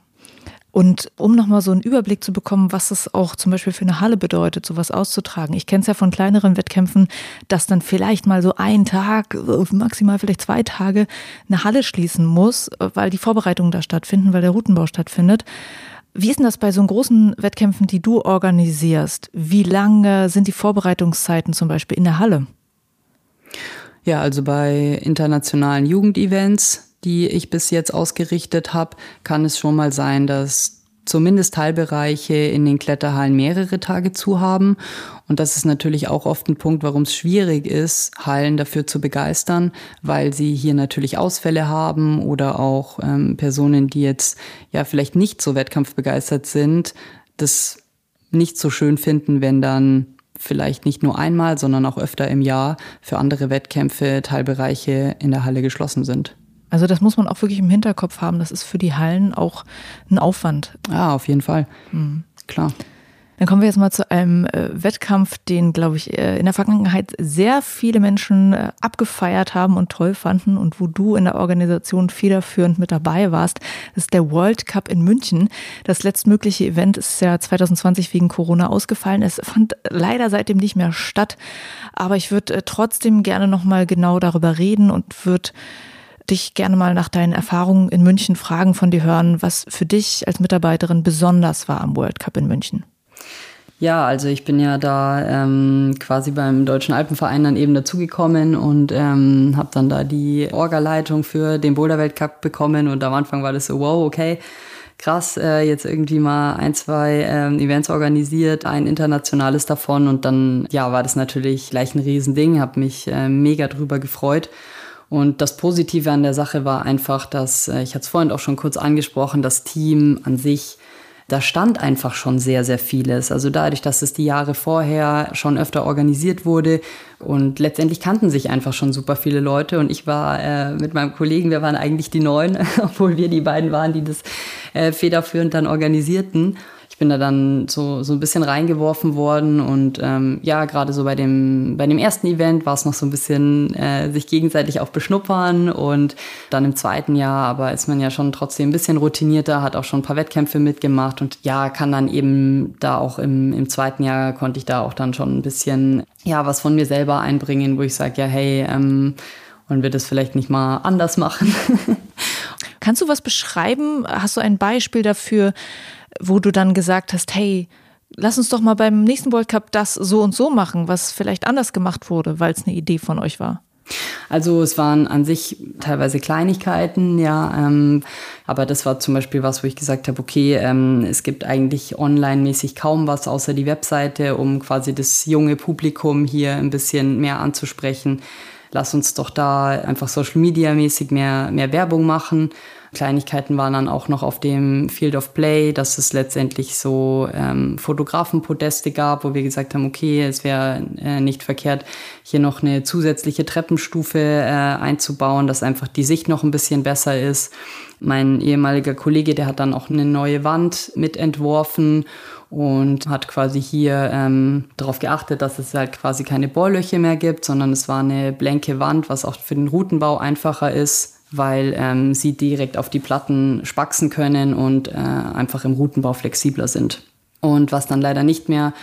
und um nochmal so einen Überblick zu bekommen, was es auch zum Beispiel für eine Halle bedeutet, sowas auszutragen. Ich kenne es ja von kleineren Wettkämpfen, dass dann vielleicht mal so ein Tag, maximal vielleicht zwei Tage eine Halle schließen muss, weil die Vorbereitungen da stattfinden, weil der Routenbau stattfindet. Wie ist denn das bei so großen Wettkämpfen, die du organisierst? Wie lange sind die Vorbereitungszeiten zum Beispiel in der Halle? Ja, also bei internationalen Jugendevents die ich bis jetzt ausgerichtet habe, kann es schon mal sein, dass zumindest Teilbereiche in den Kletterhallen mehrere Tage zu haben. Und das ist natürlich auch oft ein Punkt, warum es schwierig ist, Hallen dafür zu begeistern, weil sie hier natürlich Ausfälle haben oder auch ähm, Personen, die jetzt ja vielleicht nicht so wettkampfbegeistert sind, das nicht so schön finden, wenn dann vielleicht nicht nur einmal, sondern auch öfter im Jahr für andere Wettkämpfe Teilbereiche in der Halle geschlossen sind. Also das muss man auch wirklich im Hinterkopf haben. Das ist für die Hallen auch ein Aufwand. Ja, auf jeden Fall. Mhm. Klar. Dann kommen wir jetzt mal zu einem äh, Wettkampf, den, glaube ich, äh, in der Vergangenheit sehr viele Menschen äh, abgefeiert haben und toll fanden und wo du in der Organisation federführend mit dabei warst. Das ist der World Cup in München. Das letztmögliche Event ist ja 2020 wegen Corona ausgefallen. Es fand leider seitdem nicht mehr statt. Aber ich würde äh, trotzdem gerne nochmal genau darüber reden und würde dich gerne mal nach deinen Erfahrungen in München fragen, von dir hören, was für dich als Mitarbeiterin besonders war am World Cup in München. Ja, also ich bin ja da ähm, quasi beim Deutschen Alpenverein dann eben dazugekommen und ähm, habe dann da die Orga-Leitung für den Boulder-Weltcup bekommen und am Anfang war das so, wow, okay, krass, äh, jetzt irgendwie mal ein, zwei ähm, Events organisiert, ein internationales davon und dann, ja, war das natürlich gleich ein Riesending, habe mich äh, mega drüber gefreut. Und das Positive an der Sache war einfach, dass, äh, ich hatte es vorhin auch schon kurz angesprochen, das Team an sich da stand einfach schon sehr, sehr vieles. Also dadurch, dass es die Jahre vorher schon öfter organisiert wurde und letztendlich kannten sich einfach schon super viele Leute und ich war äh, mit meinem Kollegen, wir waren eigentlich die Neuen, obwohl wir die beiden waren, die das äh, federführend dann organisierten bin da dann so, so ein bisschen reingeworfen worden und ähm, ja, gerade so bei dem, bei dem ersten Event war es noch so ein bisschen äh, sich gegenseitig auch beschnuppern und dann im zweiten Jahr, aber ist man ja schon trotzdem ein bisschen routinierter, hat auch schon ein paar Wettkämpfe mitgemacht und ja, kann dann eben da auch im, im zweiten Jahr konnte ich da auch dann schon ein bisschen, ja, was von mir selber einbringen, wo ich sage, ja, hey, ähm, wollen wir das vielleicht nicht mal anders machen? Kannst du was beschreiben? Hast du ein Beispiel dafür, wo du dann gesagt hast, hey, lass uns doch mal beim nächsten World Cup das so und so machen, was vielleicht anders gemacht wurde, weil es eine Idee von euch war? Also es waren an sich teilweise Kleinigkeiten, ja, ähm, aber das war zum Beispiel was, wo ich gesagt habe, okay, ähm, es gibt eigentlich online-mäßig kaum was außer die Webseite, um quasi das junge Publikum hier ein bisschen mehr anzusprechen. Lass uns doch da einfach Social-Media-mäßig mehr, mehr Werbung machen. Kleinigkeiten waren dann auch noch auf dem Field of Play, dass es letztendlich so ähm, Fotografenpodeste gab, wo wir gesagt haben, okay, es wäre äh, nicht verkehrt, hier noch eine zusätzliche Treppenstufe äh, einzubauen, dass einfach die Sicht noch ein bisschen besser ist. Mein ehemaliger Kollege, der hat dann auch eine neue Wand mitentworfen und hat quasi hier ähm, darauf geachtet, dass es halt quasi keine Bohrlöcher mehr gibt, sondern es war eine blanke Wand, was auch für den Routenbau einfacher ist weil ähm, sie direkt auf die Platten spaxen können und äh, einfach im Routenbau flexibler sind. Und was dann leider nicht mehr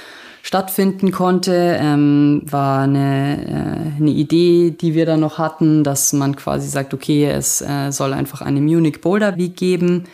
stattfinden konnte, ähm, war eine, äh, eine Idee, die wir da noch hatten, dass man quasi sagt, okay, es äh, soll einfach eine Munich Boulder Week geben,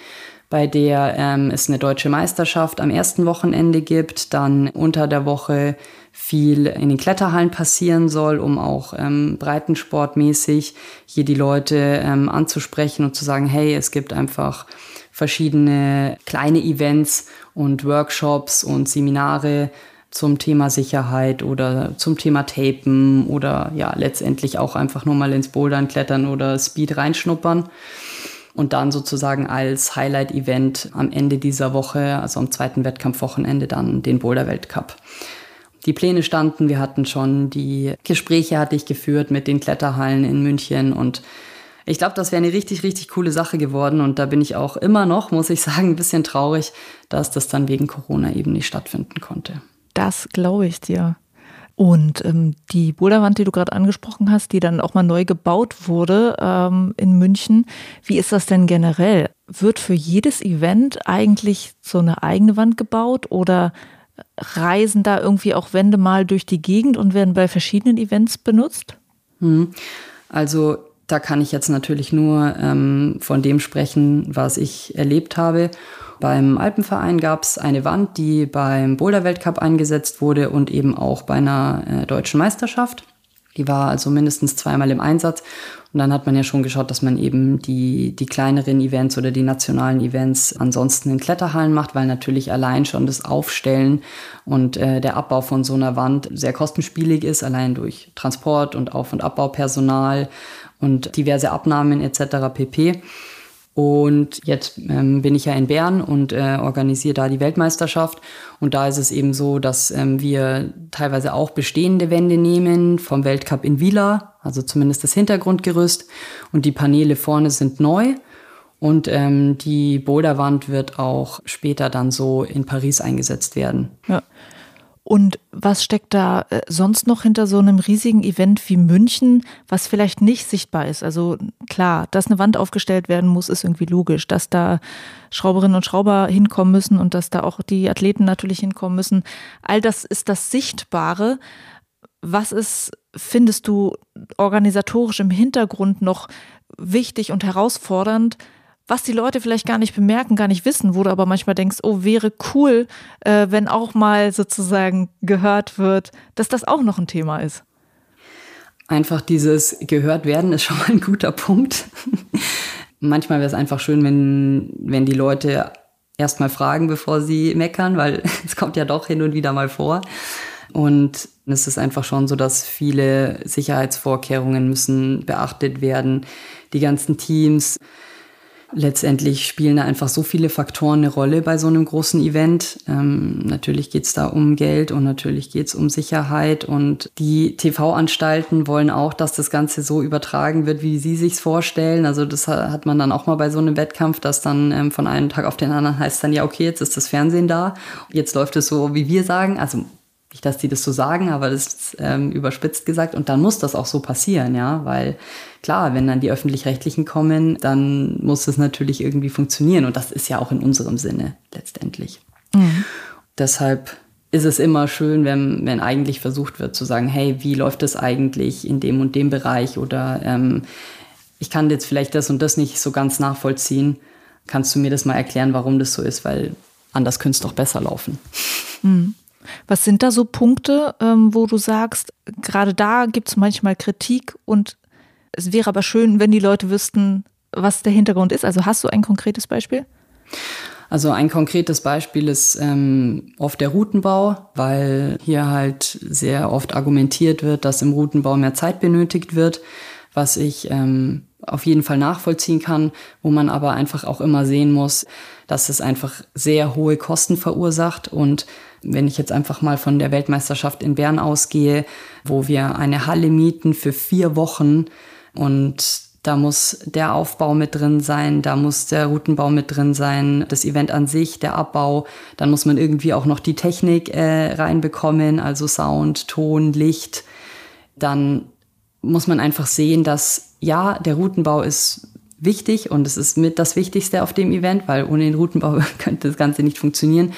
bei der ähm, es eine deutsche Meisterschaft am ersten Wochenende gibt, dann unter der Woche viel in den Kletterhallen passieren soll, um auch ähm, breitensportmäßig hier die Leute ähm, anzusprechen und zu sagen, hey, es gibt einfach verschiedene kleine Events und Workshops und Seminare zum Thema Sicherheit oder zum Thema Tapen oder ja, letztendlich auch einfach nur mal ins Bouldern klettern oder Speed reinschnuppern. Und dann sozusagen als Highlight-Event am Ende dieser Woche, also am zweiten Wettkampfwochenende, dann den Boulder-Weltcup die Pläne standen. Wir hatten schon die Gespräche hatte ich geführt mit den Kletterhallen in München und ich glaube, das wäre eine richtig, richtig coole Sache geworden. Und da bin ich auch immer noch, muss ich sagen, ein bisschen traurig, dass das dann wegen Corona eben nicht stattfinden konnte. Das glaube ich dir. Und ähm, die Boulderwand, die du gerade angesprochen hast, die dann auch mal neu gebaut wurde ähm, in München, wie ist das denn generell? Wird für jedes Event eigentlich so eine eigene Wand gebaut oder reisen da irgendwie auch Wände mal durch die Gegend und werden bei verschiedenen Events benutzt? Hm. Also da kann ich jetzt natürlich nur ähm, von dem sprechen, was ich erlebt habe. Beim Alpenverein gab es eine Wand, die beim Boulder-Weltcup eingesetzt wurde und eben auch bei einer äh, deutschen Meisterschaft. Die war also mindestens zweimal im Einsatz. Und dann hat man ja schon geschaut, dass man eben die, die kleineren Events oder die nationalen Events ansonsten in Kletterhallen macht, weil natürlich allein schon das Aufstellen und äh, der Abbau von so einer Wand sehr kostenspielig ist, allein durch Transport und Auf- und Abbaupersonal und diverse Abnahmen etc. pp. Und jetzt ähm, bin ich ja in Bern und äh, organisiere da die Weltmeisterschaft. Und da ist es eben so, dass ähm, wir teilweise auch bestehende Wände nehmen vom Weltcup in Vila, also zumindest das Hintergrundgerüst. Und die Paneele vorne sind neu. Und ähm, die Boulderwand wird auch später dann so in Paris eingesetzt werden. Ja. Und was steckt da äh, sonst noch hinter so einem riesigen Event wie München, was vielleicht nicht sichtbar ist? Also klar, dass eine Wand aufgestellt werden muss, ist irgendwie logisch. Dass da Schrauberinnen und Schrauber hinkommen müssen und dass da auch die Athleten natürlich hinkommen müssen. All das ist das Sichtbare. Was ist, findest du, organisatorisch im Hintergrund noch wichtig und herausfordernd, was die Leute vielleicht gar nicht bemerken, gar nicht wissen, wo du aber manchmal denkst, oh, wäre cool, äh, wenn auch mal sozusagen gehört wird, dass das auch noch ein Thema ist? Einfach dieses gehört werden ist schon mal ein guter Punkt. Manchmal wäre es einfach schön, wenn, wenn die Leute erstmal fragen, bevor sie meckern, weil es kommt ja doch hin und wieder mal vor. Und es ist einfach schon so, dass viele Sicherheitsvorkehrungen müssen beachtet werden. Die ganzen Teams, letztendlich spielen da einfach so viele Faktoren eine Rolle bei so einem großen Event. Ähm, natürlich geht's da um Geld und natürlich geht's um Sicherheit. Und die TV-Anstalten wollen auch, dass das Ganze so übertragen wird, wie sie sich's vorstellen. Also das hat man dann auch mal bei so einem Wettkampf, dass dann ähm, von einem Tag auf den anderen heißt dann, ja, okay, jetzt ist das Fernsehen da. Jetzt läuft es so, wie wir sagen. Also nicht, dass die das so sagen, aber das ist ähm, überspitzt gesagt. Und dann muss das auch so passieren, ja, weil klar, wenn dann die öffentlich-rechtlichen kommen, dann muss es natürlich irgendwie funktionieren. Und das ist ja auch in unserem Sinne letztendlich. Mhm. Deshalb ist es immer schön, wenn, wenn eigentlich versucht wird zu sagen, hey, wie läuft das eigentlich in dem und dem Bereich? Oder ähm, ich kann jetzt vielleicht das und das nicht so ganz nachvollziehen. Kannst du mir das mal erklären, warum das so ist? Weil anders könnte es doch besser laufen. Mhm. Was sind da so Punkte, ähm, wo du sagst, gerade da gibt es manchmal Kritik und es wäre aber schön, wenn die Leute wüssten, was der Hintergrund ist. Also hast du ein konkretes Beispiel? Also ein konkretes Beispiel ist ähm, oft der Routenbau, weil hier halt sehr oft argumentiert wird, dass im Routenbau mehr Zeit benötigt wird, was ich ähm, auf jeden Fall nachvollziehen kann, wo man aber einfach auch immer sehen muss, dass es einfach sehr hohe Kosten verursacht. Und wenn ich jetzt einfach mal von der Weltmeisterschaft in Bern ausgehe, wo wir eine Halle mieten für vier Wochen und da muss der Aufbau mit drin sein, da muss der Routenbau mit drin sein, das Event an sich, der Abbau. Dann muss man irgendwie auch noch die Technik äh, reinbekommen, also Sound, Ton, Licht. Dann muss man einfach sehen, dass ja, der Routenbau ist wichtig und es ist mit das Wichtigste auf dem Event, weil ohne den Routenbau könnte das Ganze nicht funktionieren.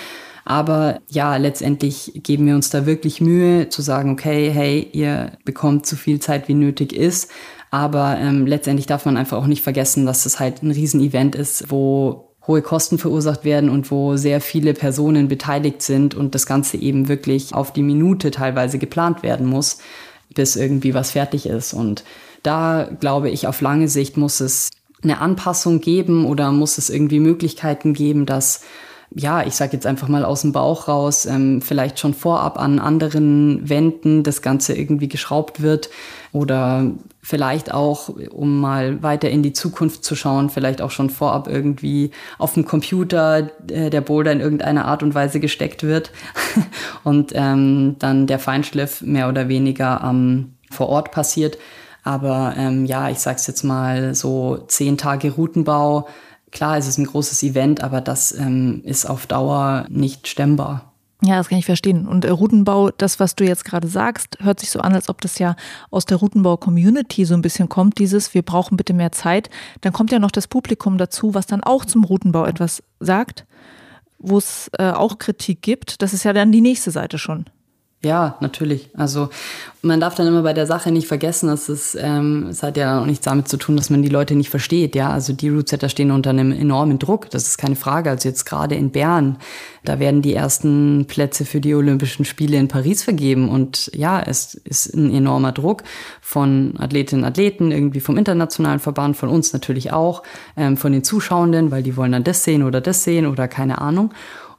Aber ja, letztendlich geben wir uns da wirklich Mühe zu sagen, okay, hey, ihr bekommt so viel Zeit, wie nötig ist. Aber ähm, letztendlich darf man einfach auch nicht vergessen, dass das halt ein Riesenevent ist, wo hohe Kosten verursacht werden und wo sehr viele Personen beteiligt sind und das Ganze eben wirklich auf die Minute teilweise geplant werden muss, bis irgendwie was fertig ist. Und da glaube ich, auf lange Sicht muss es eine Anpassung geben oder muss es irgendwie Möglichkeiten geben, dass ja, ich sage jetzt einfach mal aus dem Bauch raus, ähm, vielleicht schon vorab an anderen Wänden das Ganze irgendwie geschraubt wird oder vielleicht auch, um mal weiter in die Zukunft zu schauen, vielleicht auch schon vorab irgendwie auf dem Computer äh, der Boulder in irgendeiner Art und Weise gesteckt wird und ähm, dann der Feinschliff mehr oder weniger ähm, vor Ort passiert. Aber ähm, ja, ich sag's jetzt mal so zehn Tage Routenbau. Klar, es ist ein großes Event, aber das ähm, ist auf Dauer nicht stemmbar. Ja, das kann ich verstehen. Und äh, Routenbau, das, was du jetzt gerade sagst, hört sich so an, als ob das ja aus der Routenbau-Community so ein bisschen kommt, dieses, wir brauchen bitte mehr Zeit. Dann kommt ja noch das Publikum dazu, was dann auch zum Routenbau etwas sagt, wo es äh, auch Kritik gibt. Das ist ja dann die nächste Seite schon. Ja, natürlich. Also man darf dann immer bei der Sache nicht vergessen, dass es, ähm, es hat ja auch nichts damit zu tun, dass man die Leute nicht versteht. Ja, also die Rootsetter stehen unter einem enormen Druck. Das ist keine Frage. Also jetzt gerade in Bern, da werden die ersten Plätze für die Olympischen Spiele in Paris vergeben. Und ja, es ist ein enormer Druck von Athletinnen und Athleten, irgendwie vom internationalen Verband, von uns natürlich auch, ähm, von den Zuschauenden, weil die wollen dann das sehen oder das sehen oder keine Ahnung.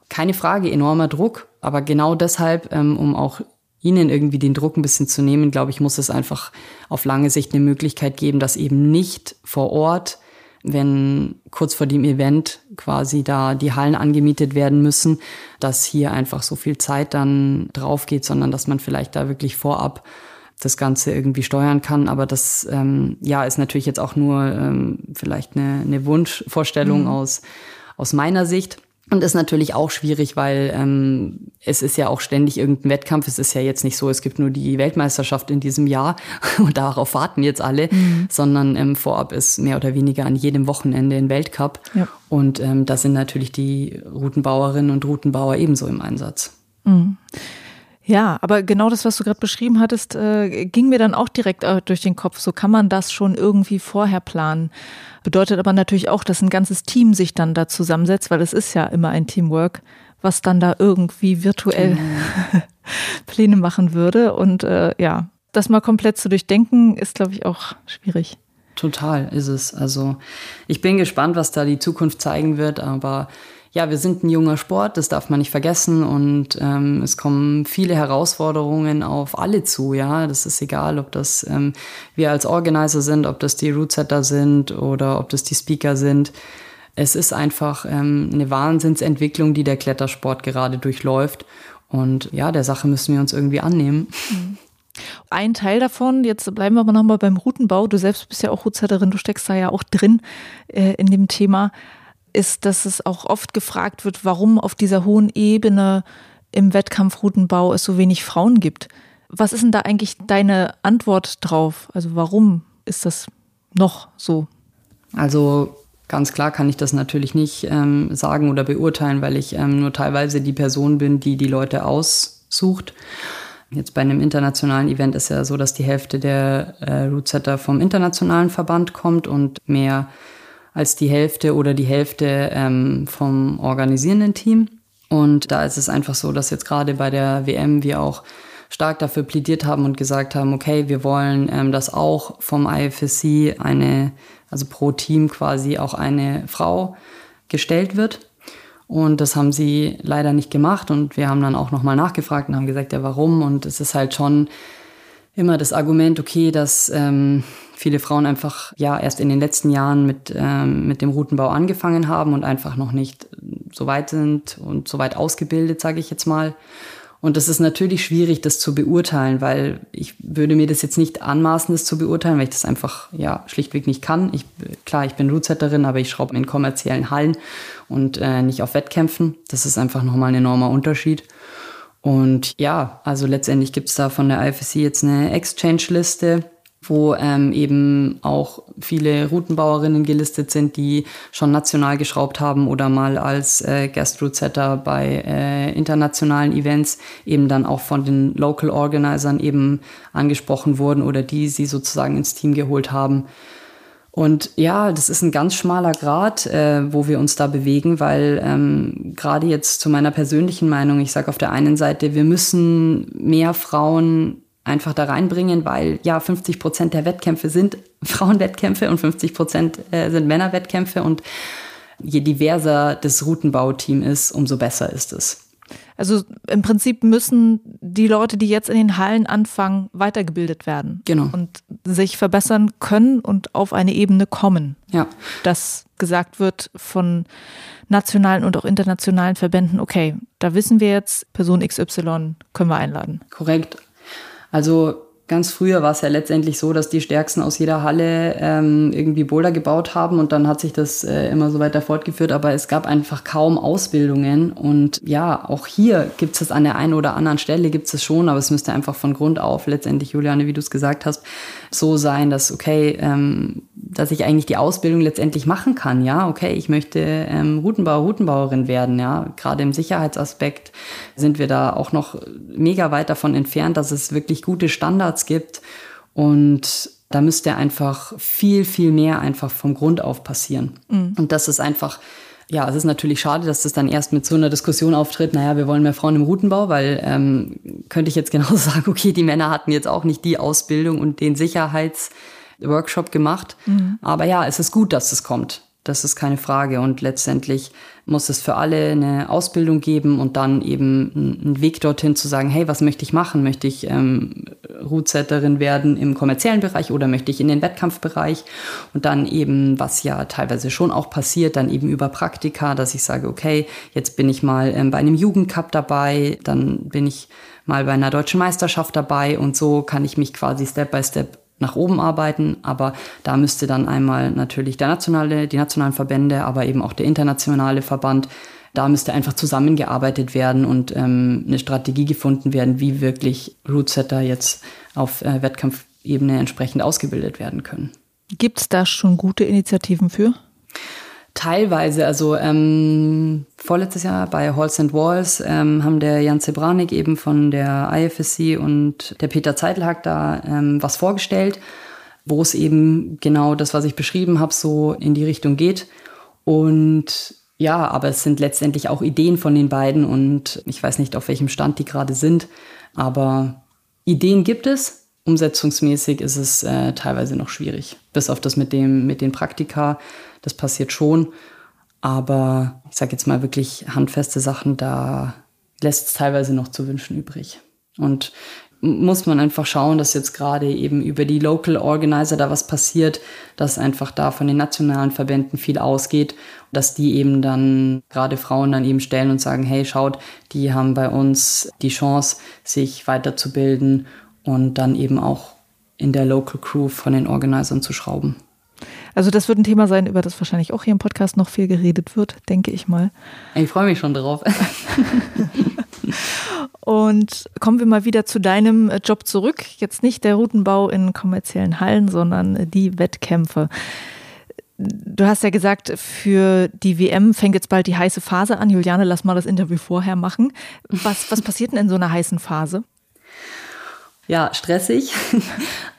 Keine Frage, enormer Druck. Aber genau deshalb, ähm, um auch ihnen irgendwie den Druck ein bisschen zu nehmen, glaube ich, muss es einfach auf lange Sicht eine Möglichkeit geben, dass eben nicht vor Ort, wenn kurz vor dem Event quasi da die Hallen angemietet werden müssen, dass hier einfach so viel Zeit dann drauf geht, sondern dass man vielleicht da wirklich vorab das Ganze irgendwie steuern kann. Aber das ähm, ja ist natürlich jetzt auch nur ähm, vielleicht eine, eine Wunschvorstellung mhm. aus, aus meiner Sicht. Und ist natürlich auch schwierig, weil ähm, es ist ja auch ständig irgendein Wettkampf. Es ist ja jetzt nicht so, es gibt nur die Weltmeisterschaft in diesem Jahr und darauf warten jetzt alle, mhm. sondern ähm, vorab ist mehr oder weniger an jedem Wochenende ein Weltcup. Ja. Und ähm, da sind natürlich die Routenbauerinnen und Routenbauer ebenso im Einsatz. Mhm. Ja, aber genau das, was du gerade beschrieben hattest, äh, ging mir dann auch direkt äh, durch den Kopf. So kann man das schon irgendwie vorher planen. Bedeutet aber natürlich auch, dass ein ganzes Team sich dann da zusammensetzt, weil es ist ja immer ein Teamwork, was dann da irgendwie virtuell mhm. Pläne machen würde. Und äh, ja, das mal komplett zu durchdenken, ist, glaube ich, auch schwierig. Total ist es. Also ich bin gespannt, was da die Zukunft zeigen wird, aber ja, wir sind ein junger Sport, das darf man nicht vergessen und ähm, es kommen viele Herausforderungen auf alle zu, ja, das ist egal, ob das ähm, wir als Organizer sind, ob das die Rootsetter sind oder ob das die Speaker sind. Es ist einfach ähm, eine Wahnsinnsentwicklung, die der Klettersport gerade durchläuft und ja, der Sache müssen wir uns irgendwie annehmen. Mhm. Ein Teil davon, jetzt bleiben wir aber nochmal beim Routenbau, du selbst bist ja auch Rootsetterin, du steckst da ja auch drin äh, in dem Thema ist, dass es auch oft gefragt wird, warum auf dieser hohen Ebene im Wettkampfroutenbau es so wenig Frauen gibt. Was ist denn da eigentlich deine Antwort drauf? Also warum ist das noch so? Also ganz klar kann ich das natürlich nicht ähm, sagen oder beurteilen, weil ich ähm, nur teilweise die Person bin, die die Leute aussucht. Jetzt bei einem internationalen Event ist ja so, dass die Hälfte der äh, Rootsetter vom internationalen Verband kommt und mehr als die Hälfte oder die Hälfte ähm, vom organisierenden Team. Und da ist es einfach so, dass jetzt gerade bei der WM wir auch stark dafür plädiert haben und gesagt haben, okay, wir wollen, ähm, dass auch vom IFSC eine, also pro Team quasi auch eine Frau gestellt wird. Und das haben sie leider nicht gemacht. Und wir haben dann auch nochmal nachgefragt und haben gesagt, ja, warum? Und es ist halt schon immer das Argument, okay, dass ähm, viele Frauen einfach ja erst in den letzten Jahren mit, ähm, mit dem Routenbau angefangen haben und einfach noch nicht so weit sind und so weit ausgebildet, sage ich jetzt mal. Und das ist natürlich schwierig, das zu beurteilen, weil ich würde mir das jetzt nicht anmaßen, das zu beurteilen, weil ich das einfach ja schlichtweg nicht kann. Ich, klar, ich bin Rootsetterin, aber ich schraube in kommerziellen Hallen und äh, nicht auf Wettkämpfen. Das ist einfach nochmal ein enormer Unterschied. Und ja, also letztendlich gibt es da von der IFSC jetzt eine Exchange-Liste, wo ähm, eben auch viele Routenbauerinnen gelistet sind, die schon national geschraubt haben oder mal als äh, Guest-Route-Setter bei äh, internationalen Events eben dann auch von den Local Organisern eben angesprochen wurden oder die sie sozusagen ins Team geholt haben. Und ja, das ist ein ganz schmaler Grad, äh, wo wir uns da bewegen, weil ähm, gerade jetzt zu meiner persönlichen Meinung, ich sage auf der einen Seite, wir müssen mehr Frauen einfach da reinbringen, weil ja 50 Prozent der Wettkämpfe sind Frauenwettkämpfe und 50 Prozent äh, sind Männerwettkämpfe und je diverser das Routenbauteam ist, umso besser ist es. Also im Prinzip müssen die Leute, die jetzt in den Hallen anfangen, weitergebildet werden. Genau. Und sich verbessern können und auf eine Ebene kommen. Ja. Dass gesagt wird von nationalen und auch internationalen Verbänden, okay, da wissen wir jetzt, Person XY können wir einladen. Korrekt. Also Ganz früher war es ja letztendlich so, dass die Stärksten aus jeder Halle ähm, irgendwie Boulder gebaut haben und dann hat sich das äh, immer so weiter fortgeführt, aber es gab einfach kaum Ausbildungen. Und ja, auch hier gibt es das an der einen oder anderen Stelle, gibt es schon, aber es müsste einfach von Grund auf letztendlich, Juliane, wie du es gesagt hast, so sein, dass okay, ähm, dass ich eigentlich die Ausbildung letztendlich machen kann, ja, okay, ich möchte ähm, Routenbauer, Routenbauerin werden, ja, gerade im Sicherheitsaspekt sind wir da auch noch mega weit davon entfernt, dass es wirklich gute Standards Standards gibt. Und da müsste einfach viel, viel mehr einfach vom Grund auf passieren. Mhm. Und das ist einfach, ja, es ist natürlich schade, dass das dann erst mit so einer Diskussion auftritt, naja, wir wollen mehr Frauen im Routenbau, weil ähm, könnte ich jetzt genauso sagen, okay, die Männer hatten jetzt auch nicht die Ausbildung und den Sicherheitsworkshop gemacht. Mhm. Aber ja, es ist gut, dass es kommt. Das ist keine Frage. Und letztendlich muss es für alle eine Ausbildung geben und dann eben einen Weg dorthin zu sagen, hey, was möchte ich machen? Möchte ich ähm, Rootsetterin werden im kommerziellen Bereich oder möchte ich in den Wettkampfbereich? Und dann eben, was ja teilweise schon auch passiert, dann eben über Praktika, dass ich sage, okay, jetzt bin ich mal ähm, bei einem Jugendcup dabei, dann bin ich mal bei einer deutschen Meisterschaft dabei und so kann ich mich quasi Step by Step nach oben arbeiten, aber da müsste dann einmal natürlich der nationale, die nationalen Verbände, aber eben auch der internationale Verband, da müsste einfach zusammengearbeitet werden und ähm, eine Strategie gefunden werden, wie wirklich Rootsetter jetzt auf äh, Wettkampfebene entsprechend ausgebildet werden können. Gibt es da schon gute Initiativen für? Teilweise, also ähm, vorletztes Jahr bei Halls and Walls ähm, haben der Jan Zebranik eben von der IFSC und der Peter Zeitelhack da ähm, was vorgestellt, wo es eben genau das, was ich beschrieben habe, so in die Richtung geht. Und ja, aber es sind letztendlich auch Ideen von den beiden und ich weiß nicht, auf welchem Stand die gerade sind, aber Ideen gibt es. Umsetzungsmäßig ist es äh, teilweise noch schwierig, bis auf das mit dem mit den Praktika das passiert schon. Aber ich sage jetzt mal wirklich handfeste Sachen, da lässt es teilweise noch zu wünschen übrig. Und muss man einfach schauen, dass jetzt gerade eben über die Local Organizer da was passiert, dass einfach da von den nationalen Verbänden viel ausgeht, dass die eben dann gerade Frauen dann eben stellen und sagen, hey, schaut, die haben bei uns die Chance, sich weiterzubilden und dann eben auch in der Local Crew von den Organisern zu schrauben. Also das wird ein Thema sein, über das wahrscheinlich auch hier im Podcast noch viel geredet wird, denke ich mal. Ich freue mich schon drauf. Und kommen wir mal wieder zu deinem äh, Job zurück. Jetzt nicht der Routenbau in kommerziellen Hallen, sondern die Wettkämpfe. Du hast ja gesagt, für die WM fängt jetzt bald die heiße Phase an. Juliane, lass mal das Interview vorher machen. Was, was passiert denn in so einer heißen Phase? Ja, stressig.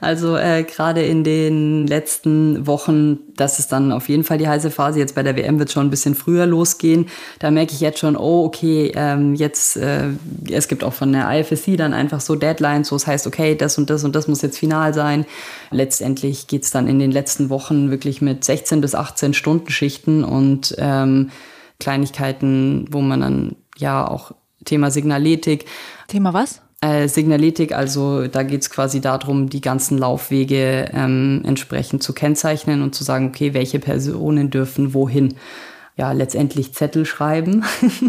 Also äh, gerade in den letzten Wochen, das ist dann auf jeden Fall die heiße Phase. Jetzt bei der WM wird schon ein bisschen früher losgehen. Da merke ich jetzt schon, oh, okay, ähm, jetzt, äh, es gibt auch von der IFSC dann einfach so Deadlines, wo es heißt, okay, das und das und das muss jetzt final sein. Letztendlich geht's dann in den letzten Wochen wirklich mit 16 bis 18 Stunden Schichten und ähm, Kleinigkeiten, wo man dann ja auch Thema Signaletik. Thema was? Äh, Signaletik, also da geht es quasi darum, die ganzen Laufwege ähm, entsprechend zu kennzeichnen und zu sagen, okay, welche Personen dürfen wohin. Ja, letztendlich Zettel schreiben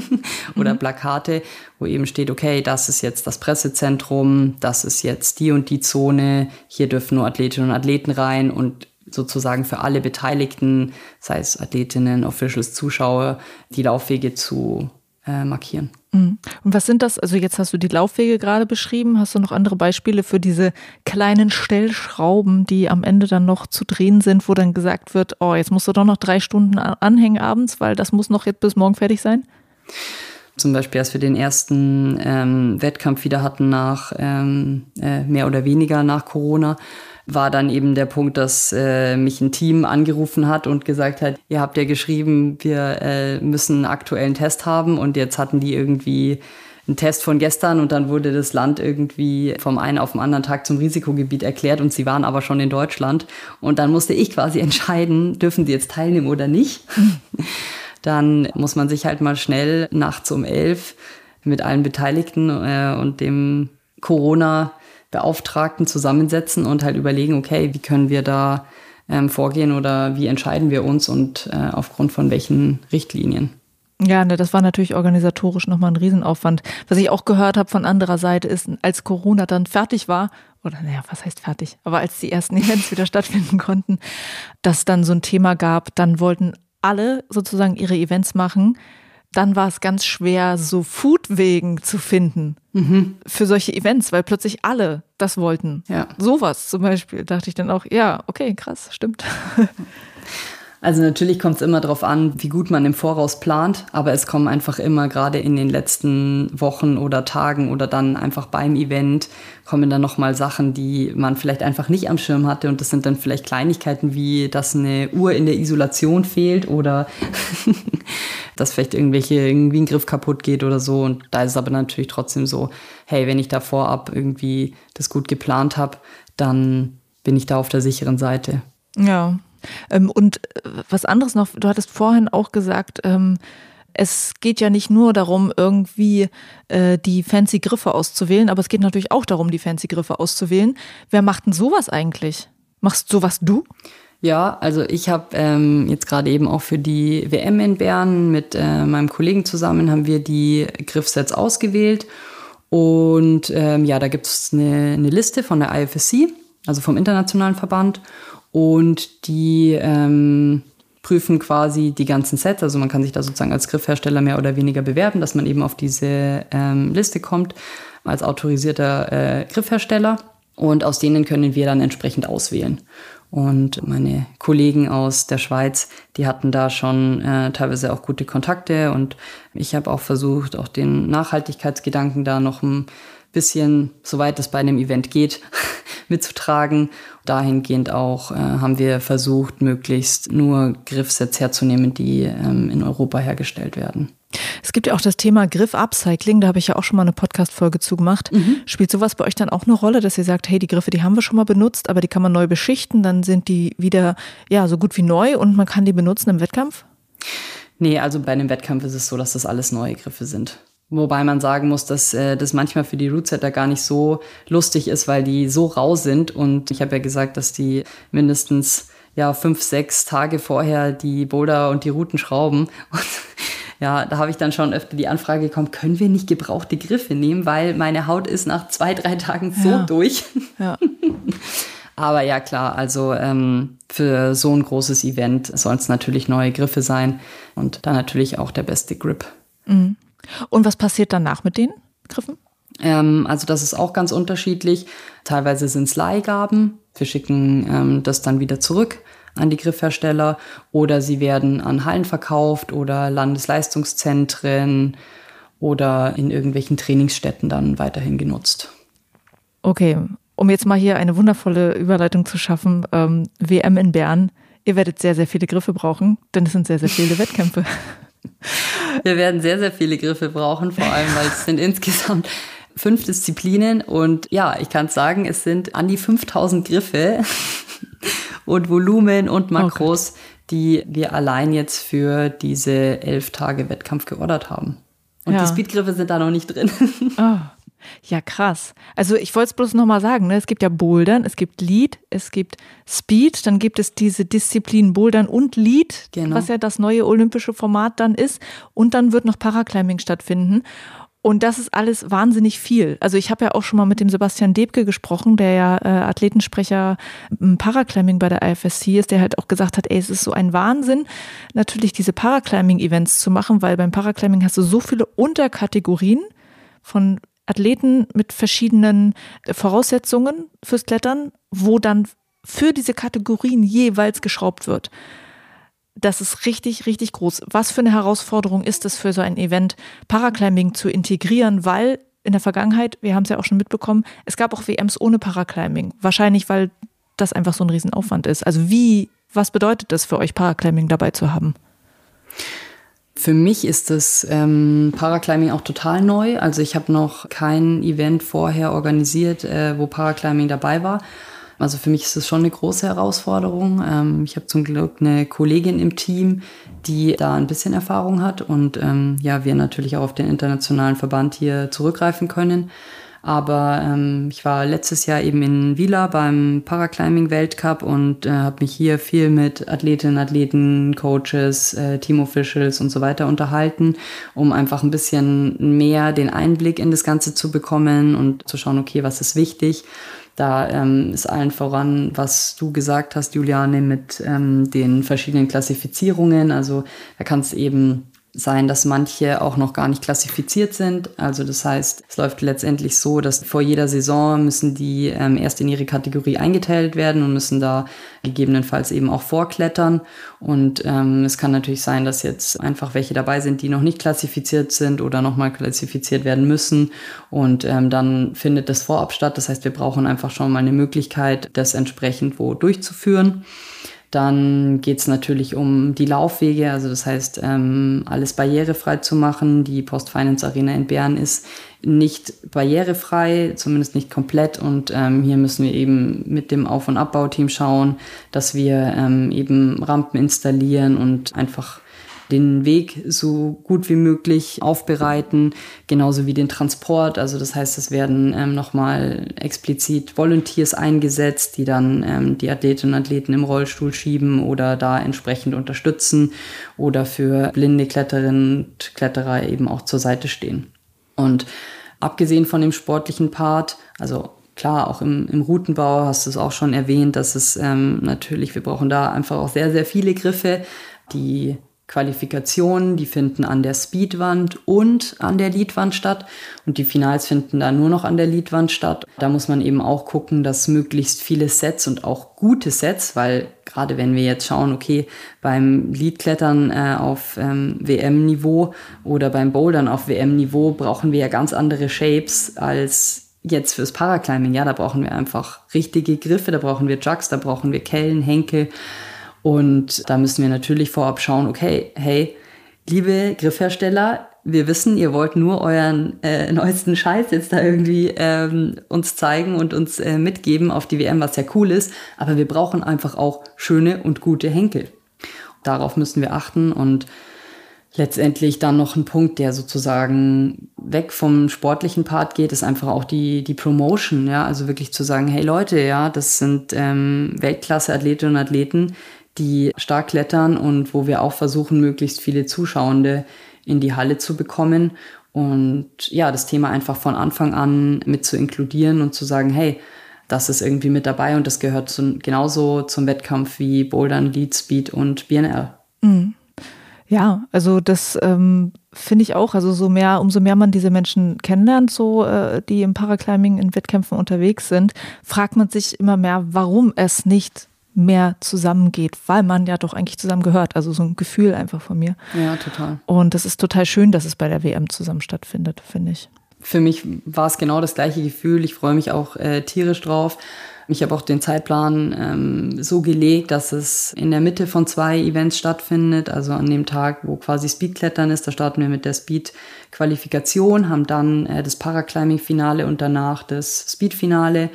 oder mhm. Plakate, wo eben steht, okay, das ist jetzt das Pressezentrum, das ist jetzt die und die Zone, hier dürfen nur Athletinnen und Athleten rein und sozusagen für alle Beteiligten, sei es Athletinnen, Officials, Zuschauer, die Laufwege zu äh, markieren. Mhm. Und was sind das? Also jetzt hast du die Laufwege gerade beschrieben. Hast du noch andere Beispiele für diese kleinen Stellschrauben, die am Ende dann noch zu drehen sind, wo dann gesagt wird, oh, jetzt musst du doch noch drei Stunden anhängen abends, weil das muss noch jetzt bis morgen fertig sein? Zum Beispiel, als wir den ersten ähm, Wettkampf wieder hatten nach ähm, äh, mehr oder weniger nach Corona, war dann eben der Punkt, dass äh, mich ein Team angerufen hat und gesagt hat, ihr habt ja geschrieben, wir äh, müssen einen aktuellen Test haben und jetzt hatten die irgendwie einen Test von gestern und dann wurde das Land irgendwie vom einen auf den anderen Tag zum Risikogebiet erklärt und sie waren aber schon in Deutschland und dann musste ich quasi entscheiden, dürfen sie jetzt teilnehmen oder nicht. dann muss man sich halt mal schnell nachts um elf mit allen Beteiligten äh, und dem Corona Beauftragten zusammensetzen und halt überlegen, okay, wie können wir da ähm, vorgehen oder wie entscheiden wir uns und äh, aufgrund von welchen Richtlinien. Ja, ne, das war natürlich organisatorisch nochmal ein Riesenaufwand. Was ich auch gehört habe von anderer Seite ist, als Corona dann fertig war, oder naja, was heißt fertig, aber als die ersten Events wieder stattfinden konnten, dass dann so ein Thema gab, dann wollten alle sozusagen ihre Events machen, dann war es ganz schwer, so Foodwegen zu finden mhm. für solche Events, weil plötzlich alle das wollten. Ja. Sowas zum Beispiel, dachte ich dann auch, ja, okay, krass, stimmt. Also natürlich kommt es immer darauf an, wie gut man im Voraus plant, aber es kommen einfach immer gerade in den letzten Wochen oder Tagen oder dann einfach beim Event kommen dann nochmal Sachen, die man vielleicht einfach nicht am Schirm hatte und das sind dann vielleicht Kleinigkeiten wie, dass eine Uhr in der Isolation fehlt oder dass vielleicht irgendwelche irgendwie ein Griff kaputt geht oder so und da ist es aber natürlich trotzdem so, hey, wenn ich da vorab irgendwie das gut geplant habe, dann bin ich da auf der sicheren Seite. Ja, und äh, was anderes noch, du hattest vorhin auch gesagt, ähm, es geht ja nicht nur darum, irgendwie äh, die fancy Griffe auszuwählen, aber es geht natürlich auch darum, die fancy Griffe auszuwählen. Wer macht denn sowas eigentlich? Machst sowas du? Ja, also ich habe ähm, jetzt gerade eben auch für die WM in Bern mit äh, meinem Kollegen zusammen haben wir die Griffsets ausgewählt. Und ähm, ja, da gibt es eine, eine Liste von der IFSC, also vom Internationalen Verband und die ähm, prüfen quasi die ganzen Sets. Also man kann sich da sozusagen als Griffhersteller mehr oder weniger bewerben, dass man eben auf diese ähm, Liste kommt als autorisierter äh, Griffhersteller. Und aus denen können wir dann entsprechend auswählen. Und meine Kollegen aus der Schweiz, die hatten da schon äh, teilweise auch gute Kontakte. Und ich habe auch versucht, auch den Nachhaltigkeitsgedanken da noch ein bisschen, soweit es bei einem Event geht, mitzutragen. Dahingehend auch äh, haben wir versucht, möglichst nur Griffsets herzunehmen, die ähm, in Europa hergestellt werden. Es gibt ja auch das Thema Griff-Upcycling, da habe ich ja auch schon mal eine Podcast-Folge zugemacht. Mhm. Spielt sowas bei euch dann auch eine Rolle, dass ihr sagt, hey, die Griffe, die haben wir schon mal benutzt, aber die kann man neu beschichten, dann sind die wieder ja so gut wie neu und man kann die benutzen im Wettkampf? Nee, also bei einem Wettkampf ist es so, dass das alles neue Griffe sind. Wobei man sagen muss, dass äh, das manchmal für die Rootsetter gar nicht so lustig ist, weil die so rau sind. Und ich habe ja gesagt, dass die mindestens ja fünf, sechs Tage vorher die Boulder und die Routen schrauben. Und ja, da habe ich dann schon öfter die Anfrage bekommen, können wir nicht gebrauchte Griffe nehmen, weil meine Haut ist nach zwei, drei Tagen so ja. durch. Ja. Aber ja, klar, also ähm, für so ein großes Event sollen es natürlich neue Griffe sein und dann natürlich auch der beste Grip. Mhm. Und was passiert danach mit den Griffen? Ähm, also das ist auch ganz unterschiedlich. Teilweise sind es Leihgaben. Wir schicken ähm, das dann wieder zurück an die Griffhersteller oder sie werden an Hallen verkauft oder Landesleistungszentren oder in irgendwelchen Trainingsstätten dann weiterhin genutzt. Okay, um jetzt mal hier eine wundervolle Überleitung zu schaffen, ähm, WM in Bern. Ihr werdet sehr, sehr viele Griffe brauchen, denn es sind sehr, sehr viele Wettkämpfe. Wir werden sehr, sehr viele Griffe brauchen, vor allem, weil es sind insgesamt fünf Disziplinen und ja, ich kann sagen, es sind an die 5000 Griffe und Volumen und Makros, okay. die wir allein jetzt für diese elf Tage Wettkampf geordert haben. Und ja. die Speedgriffe sind da noch nicht drin. Oh. Ja, krass. Also ich wollte es bloß nochmal sagen, ne? es gibt ja Bouldern, es gibt Lead, es gibt Speed, dann gibt es diese Disziplin Bouldern und Lead, genau. was ja das neue olympische Format dann ist. Und dann wird noch Paraclimbing stattfinden. Und das ist alles wahnsinnig viel. Also ich habe ja auch schon mal mit dem Sebastian Debke gesprochen, der ja äh, Athletensprecher im Paraclimbing bei der IFSC ist, der halt auch gesagt hat, ey, es ist so ein Wahnsinn, natürlich diese Paraclimbing-Events zu machen, weil beim Paraclimbing hast du so viele Unterkategorien von Athleten mit verschiedenen Voraussetzungen fürs Klettern, wo dann für diese Kategorien jeweils geschraubt wird. Das ist richtig, richtig groß. Was für eine Herausforderung ist es für so ein Event, Paraclimbing zu integrieren, weil in der Vergangenheit, wir haben es ja auch schon mitbekommen, es gab auch WMs ohne Paraclimbing. Wahrscheinlich, weil das einfach so ein Riesenaufwand ist. Also wie, was bedeutet das für euch, Paraclimbing dabei zu haben? Für mich ist das ähm, Paraclimbing auch total neu. Also ich habe noch kein Event vorher organisiert, äh, wo Paraclimbing dabei war. Also für mich ist das schon eine große Herausforderung. Ähm, ich habe zum Glück eine Kollegin im Team, die da ein bisschen Erfahrung hat und ähm, ja, wir natürlich auch auf den internationalen Verband hier zurückgreifen können. Aber ähm, ich war letztes Jahr eben in Vila beim Paraclimbing-Weltcup und äh, habe mich hier viel mit Athletinnen, Athleten, Coaches, äh, Team-Officials und so weiter unterhalten, um einfach ein bisschen mehr den Einblick in das Ganze zu bekommen und zu schauen, okay, was ist wichtig. Da ähm, ist allen voran, was du gesagt hast, Juliane, mit ähm, den verschiedenen Klassifizierungen. Also da kann es eben sein, dass manche auch noch gar nicht klassifiziert sind. Also das heißt, es läuft letztendlich so, dass vor jeder Saison müssen die ähm, erst in ihre Kategorie eingeteilt werden und müssen da gegebenenfalls eben auch vorklettern. Und ähm, es kann natürlich sein, dass jetzt einfach welche dabei sind, die noch nicht klassifiziert sind oder nochmal klassifiziert werden müssen. Und ähm, dann findet das vorab statt. Das heißt, wir brauchen einfach schon mal eine Möglichkeit, das entsprechend wo durchzuführen. Dann geht es natürlich um die Laufwege, also das heißt, ähm, alles barrierefrei zu machen. Die Post-Finance Arena in Bern ist nicht barrierefrei, zumindest nicht komplett. Und ähm, hier müssen wir eben mit dem Auf- und Abbauteam schauen, dass wir ähm, eben Rampen installieren und einfach den Weg so gut wie möglich aufbereiten, genauso wie den Transport. Also das heißt, es werden ähm, nochmal explizit Volunteers eingesetzt, die dann ähm, die Athletinnen und Athleten im Rollstuhl schieben oder da entsprechend unterstützen oder für blinde Kletterinnen und Kletterer eben auch zur Seite stehen. Und abgesehen von dem sportlichen Part, also klar, auch im, im Routenbau hast du es auch schon erwähnt, dass es ähm, natürlich, wir brauchen da einfach auch sehr, sehr viele Griffe, die Qualifikationen, die finden an der Speedwand und an der Leadwand statt. Und die Finals finden da nur noch an der Leadwand statt. Da muss man eben auch gucken, dass möglichst viele Sets und auch gute Sets, weil gerade wenn wir jetzt schauen, okay, beim Leadklettern äh, auf ähm, WM-Niveau oder beim Bouldern auf WM-Niveau brauchen wir ja ganz andere Shapes als jetzt fürs Paraclimbing. Ja, da brauchen wir einfach richtige Griffe, da brauchen wir Jugs, da brauchen wir Kellen, Henkel. Und da müssen wir natürlich vorab schauen, okay, hey, liebe Griffhersteller, wir wissen, ihr wollt nur euren äh, neuesten Scheiß jetzt da irgendwie ähm, uns zeigen und uns äh, mitgeben auf die WM, was ja cool ist. Aber wir brauchen einfach auch schöne und gute Henkel. Darauf müssen wir achten und letztendlich dann noch ein Punkt, der sozusagen weg vom sportlichen Part geht, ist einfach auch die, die Promotion, ja, also wirklich zu sagen, hey Leute, ja, das sind ähm, Weltklasse-Athletinnen und Athleten, die stark klettern und wo wir auch versuchen, möglichst viele Zuschauende in die Halle zu bekommen und ja, das Thema einfach von Anfang an mit zu inkludieren und zu sagen, hey, das ist irgendwie mit dabei und das gehört zu, genauso zum Wettkampf wie Bouldern, Lead Speed und BNL. Mhm. Ja, also das ähm, finde ich auch. Also so mehr, umso mehr man diese Menschen kennenlernt, so äh, die im Paraclimbing in Wettkämpfen unterwegs sind, fragt man sich immer mehr, warum es nicht mehr zusammengeht, weil man ja doch eigentlich zusammen gehört. Also so ein Gefühl einfach von mir. Ja, total. Und das ist total schön, dass es bei der WM zusammen stattfindet, finde ich. Für mich war es genau das gleiche Gefühl. Ich freue mich auch äh, tierisch drauf. Ich habe auch den Zeitplan ähm, so gelegt, dass es in der Mitte von zwei Events stattfindet. Also an dem Tag, wo quasi Speedklettern ist, da starten wir mit der Speed-Qualifikation, haben dann äh, das Paraclimbing-Finale und danach das Speed-Finale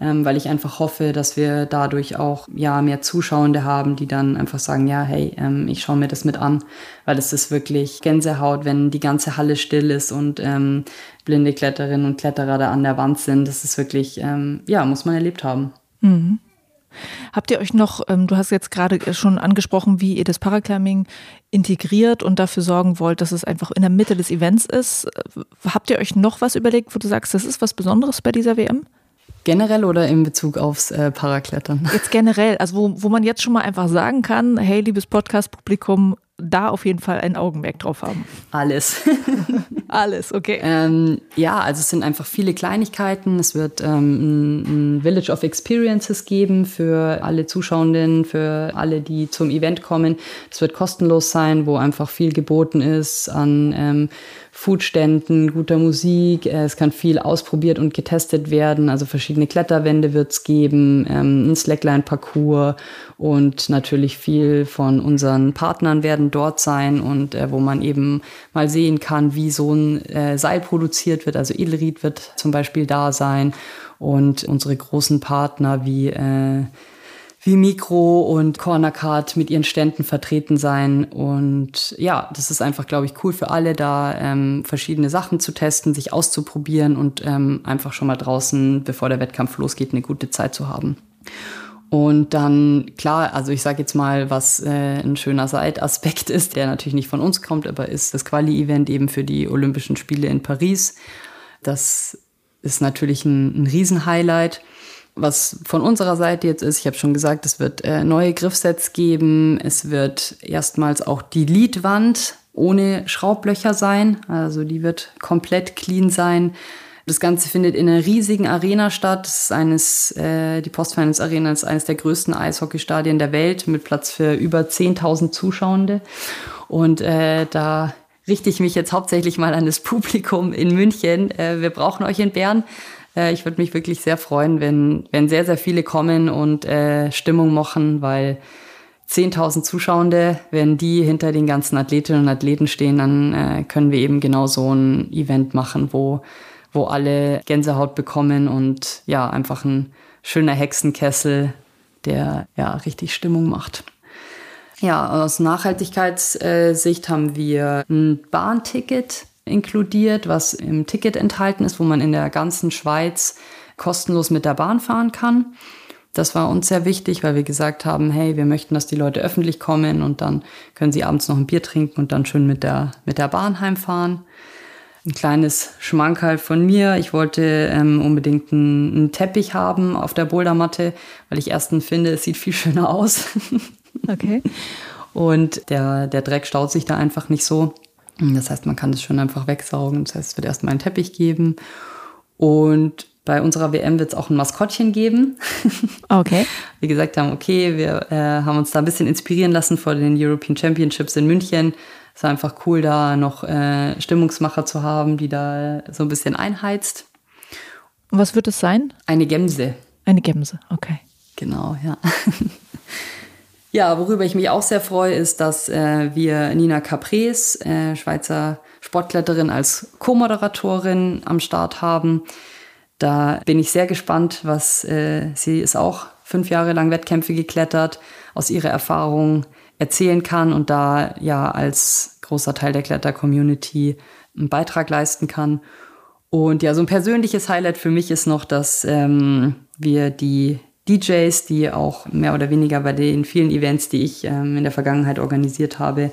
ähm, weil ich einfach hoffe, dass wir dadurch auch ja mehr Zuschauende haben, die dann einfach sagen, ja, hey, ähm, ich schaue mir das mit an, weil es ist wirklich Gänsehaut, wenn die ganze Halle still ist und ähm, blinde Kletterinnen und Kletterer da an der Wand sind. Das ist wirklich, ähm, ja, muss man erlebt haben. Mhm. Habt ihr euch noch, ähm, du hast jetzt gerade schon angesprochen, wie ihr das Paraclimbing integriert und dafür sorgen wollt, dass es einfach in der Mitte des Events ist. Habt ihr euch noch was überlegt, wo du sagst, das ist was Besonderes bei dieser WM? Generell oder in Bezug aufs äh, Paraklettern? Jetzt generell, also wo, wo man jetzt schon mal einfach sagen kann, hey, liebes Podcast-Publikum, da auf jeden Fall ein Augenmerk drauf haben. Alles. Alles, okay. Ähm, ja, also es sind einfach viele Kleinigkeiten. Es wird ähm, ein, ein, Village of Experiences geben für alle Zuschauenden, für alle, die zum Event kommen. Es wird kostenlos sein, wo einfach viel geboten ist an ähm, Foodständen, guter Musik. Äh, es kann viel ausprobiert und getestet werden. Also verschiedene Kletterwände wird es geben, ähm, ein Slackline-Parcours und natürlich viel von unseren Partnern werden dort sein und äh, wo man eben mal sehen kann, wie so ein äh, Seil produziert wird. Also Edelried wird zum Beispiel da sein und unsere großen Partner wie äh, wie Mikro und Cornercard mit ihren Ständen vertreten sein. Und ja, das ist einfach, glaube ich, cool für alle, da ähm, verschiedene Sachen zu testen, sich auszuprobieren und ähm, einfach schon mal draußen, bevor der Wettkampf losgeht, eine gute Zeit zu haben. Und dann, klar, also ich sage jetzt mal, was äh, ein schöner Seitaspekt ist, der natürlich nicht von uns kommt, aber ist das Quali-Event eben für die Olympischen Spiele in Paris. Das ist natürlich ein, ein Riesenhighlight. Was von unserer Seite jetzt ist, ich habe schon gesagt, es wird äh, neue Griffsets geben. Es wird erstmals auch die Leadwand ohne Schraublöcher sein. Also die wird komplett clean sein. Das Ganze findet in einer riesigen Arena statt. Das ist eines, äh, die Postfinance Arena ist eines der größten Eishockeystadien der Welt mit Platz für über 10.000 Zuschauende. Und äh, da richte ich mich jetzt hauptsächlich mal an das Publikum in München. Äh, wir brauchen euch in Bern. Äh, ich würde mich wirklich sehr freuen, wenn, wenn sehr, sehr viele kommen und äh, Stimmung machen, weil 10.000 Zuschauende, wenn die hinter den ganzen Athletinnen und Athleten stehen, dann äh, können wir eben genau so ein Event machen, wo, wo alle Gänsehaut bekommen und ja, einfach ein schöner Hexenkessel, der ja richtig Stimmung macht. Ja, aus Nachhaltigkeitssicht haben wir ein Bahnticket inkludiert, was im Ticket enthalten ist, wo man in der ganzen Schweiz kostenlos mit der Bahn fahren kann. Das war uns sehr wichtig, weil wir gesagt haben, hey, wir möchten, dass die Leute öffentlich kommen und dann können sie abends noch ein Bier trinken und dann schön mit der, mit der Bahn heimfahren. Ein kleines Schmankerl von mir. Ich wollte ähm, unbedingt einen, einen Teppich haben auf der Bouldermatte, weil ich erstens finde, es sieht viel schöner aus. Okay. und der, der Dreck staut sich da einfach nicht so. Das heißt, man kann das schon einfach wegsaugen. Das heißt, es wird erstmal einen Teppich geben. Und bei unserer WM wird es auch ein Maskottchen geben. Okay. wir gesagt haben, okay, wir äh, haben uns da ein bisschen inspirieren lassen vor den European Championships in München. Es war einfach cool, da noch äh, Stimmungsmacher zu haben, die da so ein bisschen einheizt. Und was wird es sein? Eine Gemse. Eine Gemse, okay. Genau, ja. ja, worüber ich mich auch sehr freue, ist, dass äh, wir Nina Capres, äh, Schweizer Sportkletterin, als Co-Moderatorin am Start haben. Da bin ich sehr gespannt, was äh, sie ist auch fünf Jahre lang Wettkämpfe geklettert, aus ihrer Erfahrung erzählen kann und da ja als großer Teil der Kletter-Community einen Beitrag leisten kann. Und ja, so ein persönliches Highlight für mich ist noch, dass ähm, wir die DJs, die auch mehr oder weniger bei den vielen Events, die ich ähm, in der Vergangenheit organisiert habe,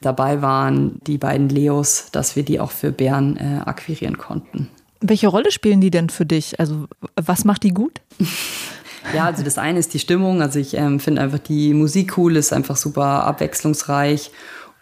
dabei waren, die beiden Leos, dass wir die auch für Bern äh, akquirieren konnten. Welche Rolle spielen die denn für dich? Also was macht die gut? Ja, also das eine ist die Stimmung. Also ich ähm, finde einfach die Musik cool, ist einfach super abwechslungsreich.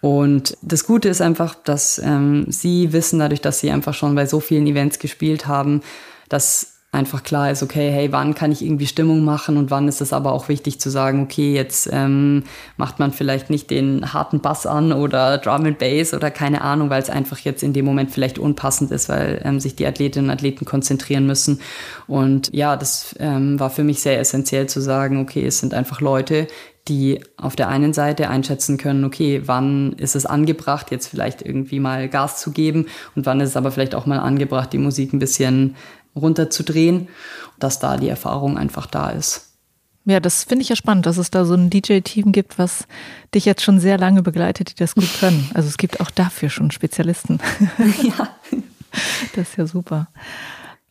Und das Gute ist einfach, dass ähm, sie wissen, dadurch, dass sie einfach schon bei so vielen Events gespielt haben, dass einfach klar ist, okay, hey, wann kann ich irgendwie Stimmung machen und wann ist es aber auch wichtig zu sagen, okay, jetzt ähm, macht man vielleicht nicht den harten Bass an oder Drum and Bass oder keine Ahnung, weil es einfach jetzt in dem Moment vielleicht unpassend ist, weil ähm, sich die Athletinnen und Athleten konzentrieren müssen. Und ja, das ähm, war für mich sehr essentiell zu sagen, okay, es sind einfach Leute, die auf der einen Seite einschätzen können, okay, wann ist es angebracht, jetzt vielleicht irgendwie mal Gas zu geben und wann ist es aber vielleicht auch mal angebracht, die Musik ein bisschen runterzudrehen, dass da die Erfahrung einfach da ist. Ja, das finde ich ja spannend, dass es da so ein DJ-Team gibt, was dich jetzt schon sehr lange begleitet, die das gut können. Also es gibt auch dafür schon Spezialisten. Ja. Das ist ja super.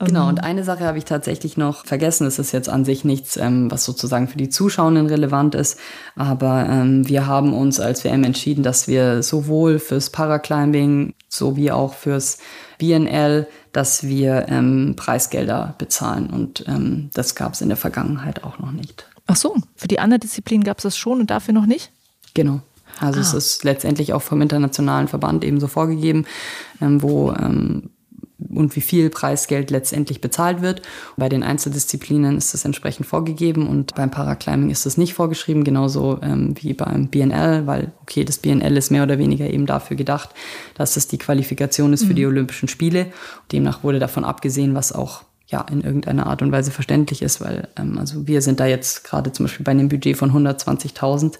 Genau, und ähm. eine Sache habe ich tatsächlich noch vergessen. Es ist jetzt an sich nichts, ähm, was sozusagen für die Zuschauenden relevant ist. Aber ähm, wir haben uns als WM entschieden, dass wir sowohl fürs Paraclimbing sowie auch fürs BNL, dass wir ähm, Preisgelder bezahlen. Und ähm, das gab es in der Vergangenheit auch noch nicht. Ach so, für die andere Disziplin gab es das schon und dafür noch nicht? Genau. Also ah. es ist letztendlich auch vom internationalen Verband ebenso vorgegeben, ähm, wo und wie viel Preisgeld letztendlich bezahlt wird. Bei den Einzeldisziplinen ist das entsprechend vorgegeben und beim Paraclimbing ist das nicht vorgeschrieben, genauso ähm, wie beim BNL, weil okay, das BNL ist mehr oder weniger eben dafür gedacht, dass es die Qualifikation ist für mhm. die Olympischen Spiele. Demnach wurde davon abgesehen, was auch ja in irgendeiner Art und Weise verständlich ist, weil ähm, also wir sind da jetzt gerade zum Beispiel bei einem Budget von 120.000.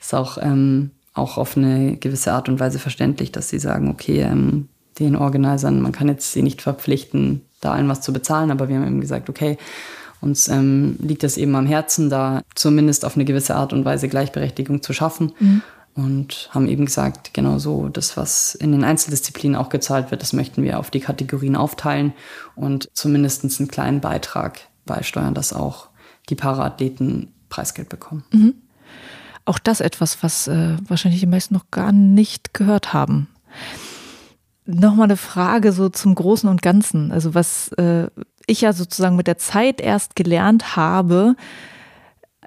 Ist auch ähm, auch auf eine gewisse Art und Weise verständlich, dass sie sagen, okay, ähm, den Organisern, man kann jetzt sie nicht verpflichten, da allen was zu bezahlen, aber wir haben eben gesagt, okay, uns ähm, liegt es eben am Herzen, da zumindest auf eine gewisse Art und Weise Gleichberechtigung zu schaffen. Mhm. Und haben eben gesagt, genau so, das, was in den Einzeldisziplinen auch gezahlt wird, das möchten wir auf die Kategorien aufteilen und zumindest einen kleinen Beitrag beisteuern, dass auch die Paraathleten Preisgeld bekommen. Mhm. Auch das etwas, was äh, wahrscheinlich die meisten noch gar nicht gehört haben nochmal eine Frage so zum Großen und Ganzen. Also was äh, ich ja sozusagen mit der Zeit erst gelernt habe,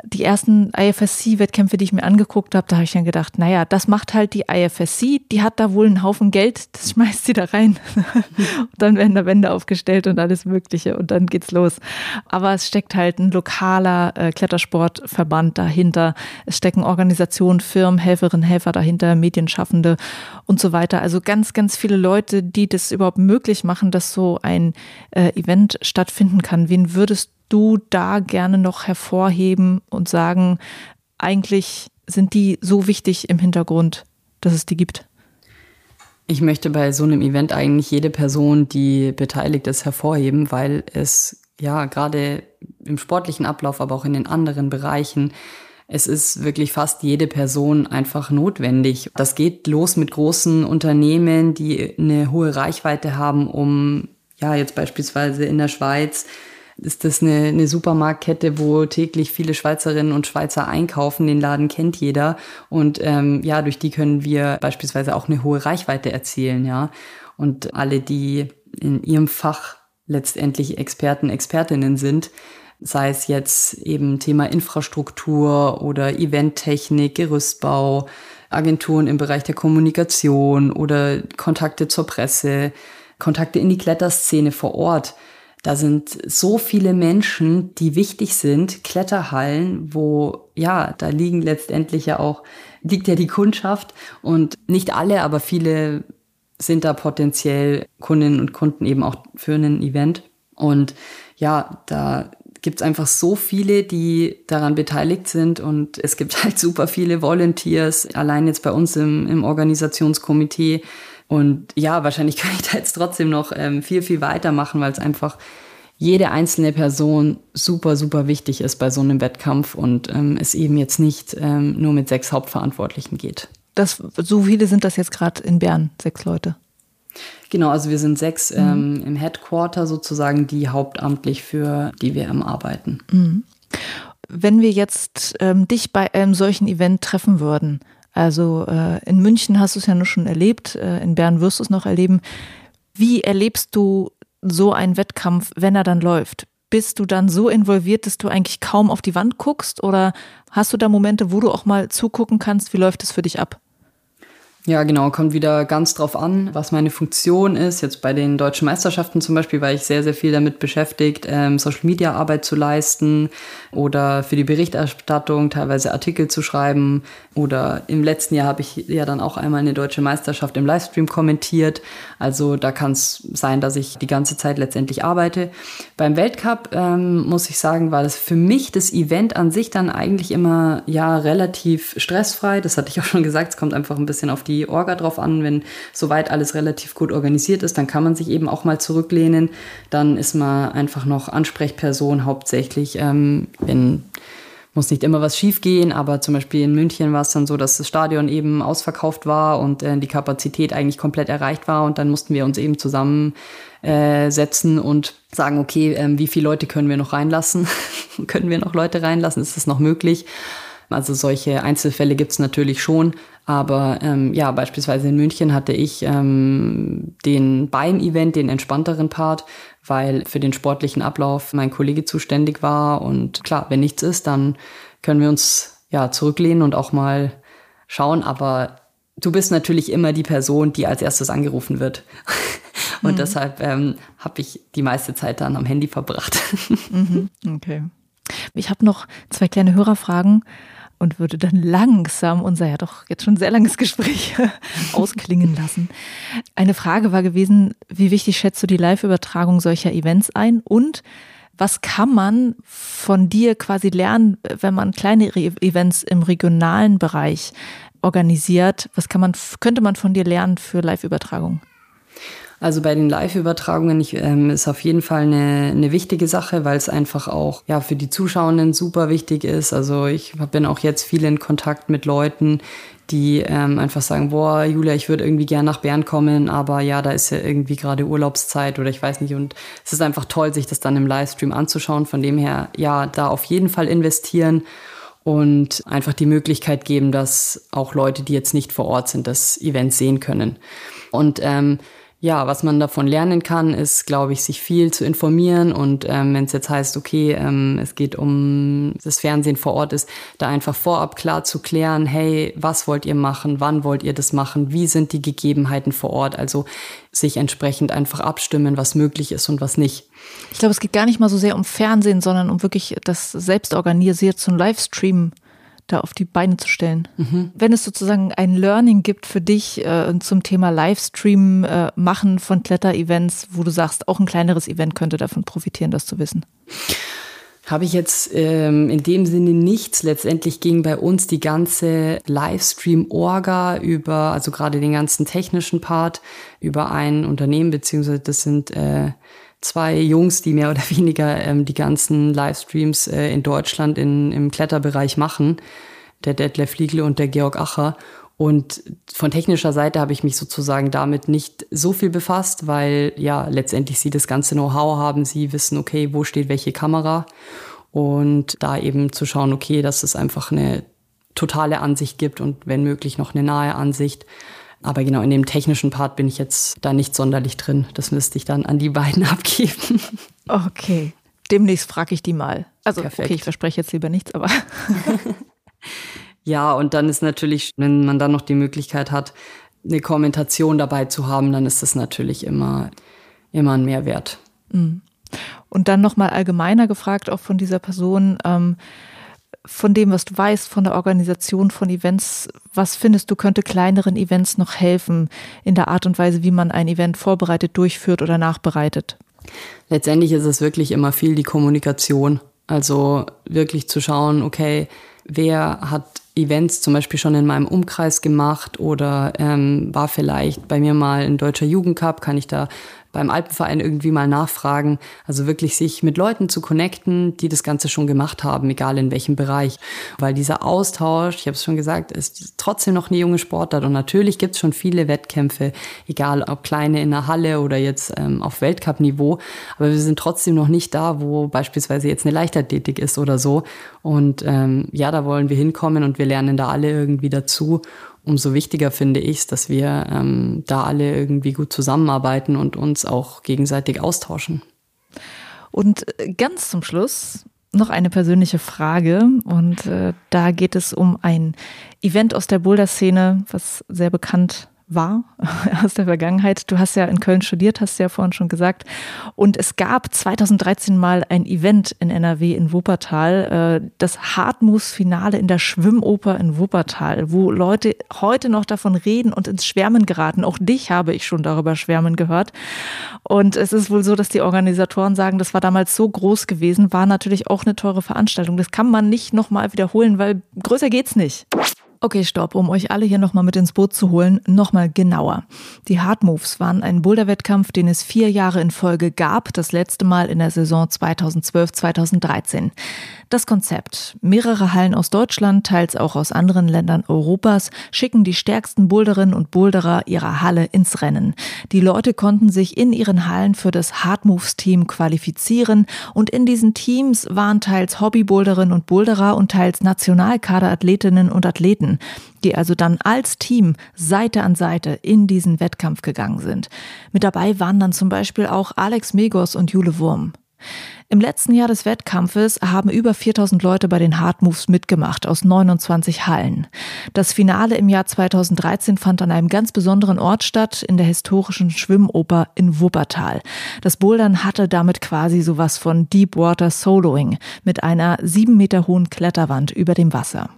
die ersten IFSC-Wettkämpfe, die ich mir angeguckt habe, da habe ich dann gedacht, naja, das macht halt die IFSC, die hat da wohl einen Haufen Geld, das schmeißt sie da rein. und dann werden da Wände aufgestellt und alles Mögliche und dann geht's los. Aber es steckt halt ein lokaler äh, Klettersportverband dahinter. Es stecken Organisationen, Firmen, Helferinnen, Helfer dahinter, Medienschaffende und so weiter. Also ganz, ganz viele Leute, die das überhaupt möglich machen, dass so ein äh, Event stattfinden kann. Wen würdest du da gerne noch hervorheben und sagen, eigentlich sind die so wichtig im Hintergrund, dass es die gibt? Ich möchte bei so einem Event eigentlich jede Person, die beteiligt ist, hervorheben, weil es ja gerade im sportlichen Ablauf, aber auch in den anderen Bereichen, es ist wirklich fast jede Person einfach notwendig. Das geht los mit großen Unternehmen, die eine hohe Reichweite haben, um ja jetzt beispielsweise in der Schweiz ist das eine, eine Supermarktkette, wo täglich viele Schweizerinnen und Schweizer einkaufen. Den Laden kennt jeder. Und ähm, ja, durch die können wir beispielsweise auch eine hohe Reichweite erzielen, ja. Und alle, die in ihrem Fach letztendlich Experten, Expertinnen sind, sei es jetzt eben Thema Infrastruktur oder Eventtechnik, Gerüstbau, Agenturen im Bereich der Kommunikation oder Kontakte zur Presse, Kontakte in die Kletterszene vor Ort. Da sind so viele Menschen, die wichtig sind, Kletterhallen, wo, ja, da liegen letztendlich ja auch, liegt ja die Kundschaft und nicht alle, aber viele sind da potenziell Kundinnen und Kunden eben auch für ein Event. Und ja, da gibt es einfach so viele, die daran beteiligt sind und es gibt halt super viele Volunteers, allein jetzt bei uns im, im Organisationskomitee. Und ja, wahrscheinlich kann ich da jetzt trotzdem noch ähm, viel, viel weitermachen, weil es einfach jede einzelne Person super, super wichtig ist bei so einem Wettkampf und ähm, es eben jetzt nicht ähm, nur mit sechs Hauptverantwortlichen geht. Das, so viele sind das jetzt gerade in Bern, sechs Leute. Genau, also wir sind sechs mhm. ähm, im Headquarter sozusagen, die hauptamtlich für die WM arbeiten. Mhm. Wenn wir jetzt ähm, dich bei einem solchen Event treffen würden, also äh, in München hast du es ja nur schon erlebt, äh, in Bern wirst du es noch erleben. Wie erlebst du so einen Wettkampf, wenn er dann läuft? Bist du dann so involviert, dass du eigentlich kaum auf die Wand guckst? Oder hast du da Momente, wo du auch mal zugucken kannst? Wie läuft es für dich ab? Ja, genau, kommt wieder ganz drauf an, was meine Funktion ist. Jetzt bei den deutschen Meisterschaften zum Beispiel war ich sehr, sehr viel damit beschäftigt, ähm, Social Media Arbeit zu leisten oder für die Berichterstattung teilweise Artikel zu schreiben. Oder im letzten Jahr habe ich ja dann auch einmal eine deutsche Meisterschaft im Livestream kommentiert. Also da kann es sein, dass ich die ganze Zeit letztendlich arbeite. Beim Weltcup ähm, muss ich sagen, war das für mich das Event an sich dann eigentlich immer ja relativ stressfrei. Das hatte ich auch schon gesagt. Es kommt einfach ein bisschen auf die die Orga drauf an. Wenn soweit alles relativ gut organisiert ist, dann kann man sich eben auch mal zurücklehnen. Dann ist man einfach noch Ansprechperson hauptsächlich, ähm, wenn muss nicht immer was schiefgehen, aber zum Beispiel in München war es dann so, dass das Stadion eben ausverkauft war und äh, die Kapazität eigentlich komplett erreicht war und dann mussten wir uns eben zusammensetzen äh, und sagen, okay, äh, wie viele Leute können wir noch reinlassen? können wir noch Leute reinlassen? Ist das noch möglich? Also solche Einzelfälle gibt es natürlich schon. Aber ähm, ja, beispielsweise in München hatte ich ähm, den beim Event den entspannteren Part, weil für den sportlichen Ablauf mein Kollege zuständig war. Und klar, wenn nichts ist, dann können wir uns ja zurücklehnen und auch mal schauen. Aber du bist natürlich immer die Person, die als erstes angerufen wird. Und mhm. deshalb ähm, habe ich die meiste Zeit dann am Handy verbracht. Mhm. Okay. Ich habe noch zwei kleine Hörerfragen und würde dann langsam unser ja doch jetzt schon sehr langes Gespräch ausklingen lassen. Eine Frage war gewesen, wie wichtig schätzt du die Live-Übertragung solcher Events ein und was kann man von dir quasi lernen, wenn man kleine Events im regionalen Bereich organisiert? Was kann man, könnte man von dir lernen für Live-Übertragung? Also bei den Live-Übertragungen ähm, ist auf jeden Fall eine, eine wichtige Sache, weil es einfach auch ja für die Zuschauenden super wichtig ist. Also ich bin auch jetzt viel in Kontakt mit Leuten, die ähm, einfach sagen, boah, Julia, ich würde irgendwie gern nach Bern kommen, aber ja, da ist ja irgendwie gerade Urlaubszeit oder ich weiß nicht. Und es ist einfach toll, sich das dann im Livestream anzuschauen. Von dem her, ja, da auf jeden Fall investieren und einfach die Möglichkeit geben, dass auch Leute, die jetzt nicht vor Ort sind, das Event sehen können. Und ähm, ja, was man davon lernen kann, ist, glaube ich, sich viel zu informieren. Und ähm, wenn es jetzt heißt, okay, ähm, es geht um das Fernsehen vor Ort ist, da einfach vorab klar zu klären, hey, was wollt ihr machen, wann wollt ihr das machen, wie sind die Gegebenheiten vor Ort, also sich entsprechend einfach abstimmen, was möglich ist und was nicht. Ich glaube, es geht gar nicht mal so sehr um Fernsehen, sondern um wirklich das selbst organisiert zum Livestream da auf die Beine zu stellen. Mhm. Wenn es sozusagen ein Learning gibt für dich äh, zum Thema Livestream äh, machen von Kletter-Events, wo du sagst, auch ein kleineres Event könnte davon profitieren, das zu wissen. Habe ich jetzt ähm, in dem Sinne nichts. Letztendlich ging bei uns die ganze Livestream-Orga über, also gerade den ganzen technischen Part, über ein Unternehmen, beziehungsweise das sind äh, zwei Jungs, die mehr oder weniger ähm, die ganzen Livestreams äh, in Deutschland in, im Kletterbereich machen. Der Detlef Fliegel und der Georg Acher. Und von technischer Seite habe ich mich sozusagen damit nicht so viel befasst, weil ja letztendlich sie das ganze Know-how haben. Sie wissen, okay, wo steht welche Kamera. Und da eben zu schauen, okay, dass es einfach eine totale Ansicht gibt und wenn möglich noch eine nahe Ansicht. Aber genau in dem technischen Part bin ich jetzt da nicht sonderlich drin. Das müsste ich dann an die beiden abgeben. Okay. demnächst frage ich die mal. Also, Perfekt. okay, ich verspreche jetzt lieber nichts, aber. ja, und dann ist natürlich, wenn man dann noch die Möglichkeit hat, eine Kommentation dabei zu haben, dann ist das natürlich immer, immer ein Mehrwert. Mhm. Und dann nochmal allgemeiner gefragt, auch von dieser Person, ähm, von dem, was du weißt, von der Organisation von Events, was findest du, könnte kleineren Events noch helfen in der Art und Weise, wie man ein Event vorbereitet, durchführt oder nachbereitet? Letztendlich ist es wirklich immer viel die Kommunikation. Also wirklich zu schauen, okay, wer hat Events zum Beispiel schon in meinem Umkreis gemacht oder ähm, war vielleicht bei mir mal ein deutscher Jugendcup, kann ich da beim Alpenverein irgendwie mal nachfragen. Also wirklich sich mit Leuten zu connecten, die das Ganze schon gemacht haben, egal in welchem Bereich. Weil dieser Austausch, ich habe es schon gesagt, ist trotzdem noch eine junge Sportart. Und natürlich gibt es schon viele Wettkämpfe, egal ob kleine in der Halle oder jetzt ähm, auf Weltcup-Niveau. Aber wir sind trotzdem noch nicht da, wo beispielsweise jetzt eine Leichtathletik ist oder so. Und ähm, ja, da wollen wir hinkommen und wir lernen da alle irgendwie dazu umso wichtiger finde ich es, dass wir ähm, da alle irgendwie gut zusammenarbeiten und uns auch gegenseitig austauschen. Und äh, ganz zum Schluss noch eine persönliche Frage und äh, da geht es um ein Event aus der Boulder-Szene, was sehr bekannt war aus der Vergangenheit. Du hast ja in Köln studiert, hast du ja vorhin schon gesagt. Und es gab 2013 mal ein Event in NRW in Wuppertal, äh, das Hartmus-Finale in der Schwimmoper in Wuppertal, wo Leute heute noch davon reden und ins Schwärmen geraten. Auch dich habe ich schon darüber schwärmen gehört. Und es ist wohl so, dass die Organisatoren sagen, das war damals so groß gewesen, war natürlich auch eine teure Veranstaltung. Das kann man nicht nochmal wiederholen, weil größer geht's nicht. Okay, stopp, um euch alle hier nochmal mit ins Boot zu holen, nochmal genauer. Die Hard Moves waren ein Boulderwettkampf, den es vier Jahre in Folge gab, das letzte Mal in der Saison 2012-2013. Das Konzept. Mehrere Hallen aus Deutschland, teils auch aus anderen Ländern Europas, schicken die stärksten Boulderinnen und Boulderer ihrer Halle ins Rennen. Die Leute konnten sich in ihren Hallen für das Hard Moves Team qualifizieren und in diesen Teams waren teils Hobbyboulderinnen und Boulderer und teils Nationalkaderathletinnen und Athleten, die also dann als Team Seite an Seite in diesen Wettkampf gegangen sind. Mit dabei waren dann zum Beispiel auch Alex Megos und Jule Wurm. Im letzten Jahr des Wettkampfes haben über 4000 Leute bei den Hard Moves mitgemacht aus 29 Hallen. Das Finale im Jahr 2013 fand an einem ganz besonderen Ort statt, in der historischen Schwimmoper in Wuppertal. Das Bouldern hatte damit quasi sowas von Deepwater Soloing mit einer sieben Meter hohen Kletterwand über dem Wasser.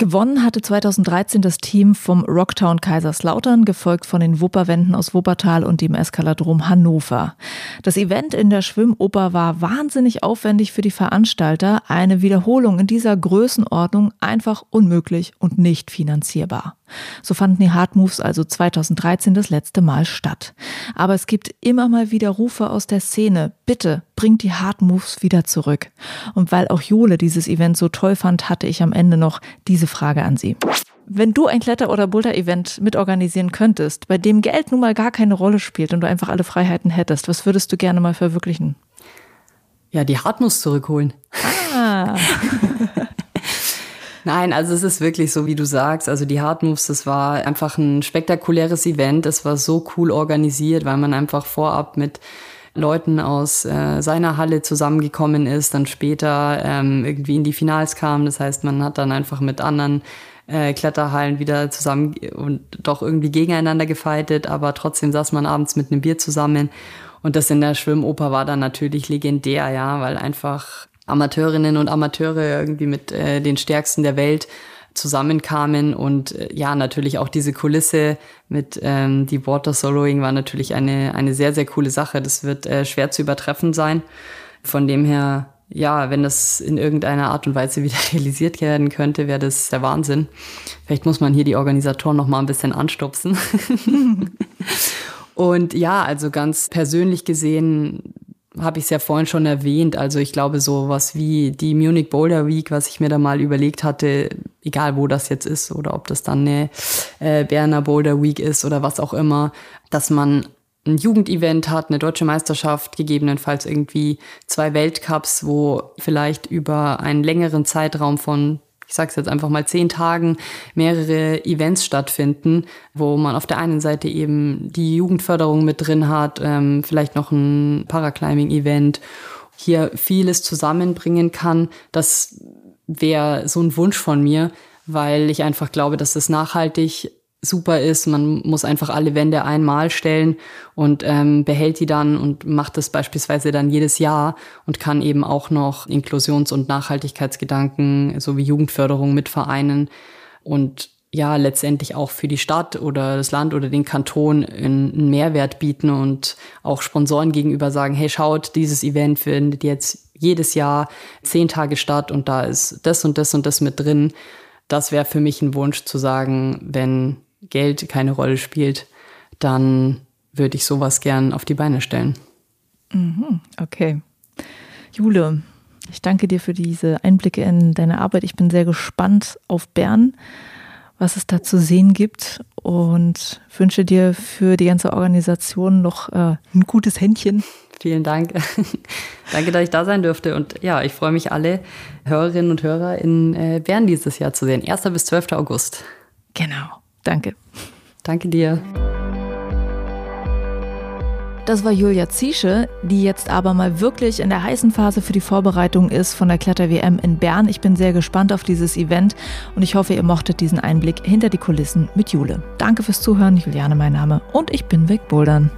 Gewonnen hatte 2013 das Team vom Rocktown Kaiserslautern, gefolgt von den Wupperwänden aus Wuppertal und dem Eskaladrom Hannover. Das Event in der Schwimmoper war wahnsinnig aufwendig für die Veranstalter, eine Wiederholung in dieser Größenordnung einfach unmöglich und nicht finanzierbar. So fanden die Hard Moves also 2013 das letzte Mal statt. Aber es gibt immer mal wieder Rufe aus der Szene, bitte bringt die Hard Moves wieder zurück. Und weil auch Jule dieses Event so toll fand, hatte ich am Ende noch diese Frage an sie. Wenn du ein Kletter- oder Boulder-Event mitorganisieren könntest, bei dem Geld nun mal gar keine Rolle spielt und du einfach alle Freiheiten hättest, was würdest du gerne mal verwirklichen? Ja, die Hardnuss zurückholen. Ah. Nein, also es ist wirklich so, wie du sagst. Also die Hard Moves, das war einfach ein spektakuläres Event. Es war so cool organisiert, weil man einfach vorab mit Leuten aus äh, seiner Halle zusammengekommen ist, dann später ähm, irgendwie in die Finals kam. Das heißt, man hat dann einfach mit anderen äh, Kletterhallen wieder zusammen und doch irgendwie gegeneinander gefeitet, aber trotzdem saß man abends mit einem Bier zusammen. Und das in der Schwimmoper war dann natürlich legendär, ja, weil einfach Amateurinnen und Amateure irgendwie mit äh, den Stärksten der Welt zusammenkamen und äh, ja, natürlich auch diese Kulisse mit ähm, die Water Soloing war natürlich eine, eine sehr, sehr coole Sache. Das wird äh, schwer zu übertreffen sein. Von dem her, ja, wenn das in irgendeiner Art und Weise wieder realisiert werden könnte, wäre das der Wahnsinn. Vielleicht muss man hier die Organisatoren noch mal ein bisschen anstupsen. und ja, also ganz persönlich gesehen habe ich es ja vorhin schon erwähnt. Also ich glaube, so was wie die Munich Boulder Week, was ich mir da mal überlegt hatte, egal wo das jetzt ist oder ob das dann eine äh, Berner Boulder Week ist oder was auch immer, dass man ein Jugendevent hat, eine deutsche Meisterschaft, gegebenenfalls irgendwie zwei Weltcups, wo vielleicht über einen längeren Zeitraum von ich sage es jetzt einfach mal zehn Tagen, mehrere Events stattfinden, wo man auf der einen Seite eben die Jugendförderung mit drin hat, ähm, vielleicht noch ein Paraclimbing-Event hier vieles zusammenbringen kann. Das wäre so ein Wunsch von mir, weil ich einfach glaube, dass das nachhaltig super ist. Man muss einfach alle Wände einmal stellen und ähm, behält die dann und macht das beispielsweise dann jedes Jahr und kann eben auch noch Inklusions- und Nachhaltigkeitsgedanken sowie Jugendförderung mit vereinen und ja letztendlich auch für die Stadt oder das Land oder den Kanton einen Mehrwert bieten und auch Sponsoren gegenüber sagen, hey, schaut, dieses Event findet jetzt jedes Jahr zehn Tage statt und da ist das und das und das mit drin. Das wäre für mich ein Wunsch zu sagen, wenn Geld keine Rolle spielt, dann würde ich sowas gern auf die Beine stellen. Mhm, okay. Jule, ich danke dir für diese Einblicke in deine Arbeit. Ich bin sehr gespannt auf Bern, was es da zu sehen gibt und wünsche dir für die ganze Organisation noch äh, ein gutes Händchen. Vielen Dank. Danke, dass ich da sein durfte. Und ja, ich freue mich, alle Hörerinnen und Hörer in äh, Bern dieses Jahr zu sehen. 1. bis 12. August. Genau. Danke. Danke dir. Das war Julia Ziesche, die jetzt aber mal wirklich in der heißen Phase für die Vorbereitung ist von der Kletter-WM in Bern. Ich bin sehr gespannt auf dieses Event und ich hoffe, ihr mochtet diesen Einblick hinter die Kulissen mit Jule. Danke fürs Zuhören, Juliane mein Name und ich bin wegbouldern.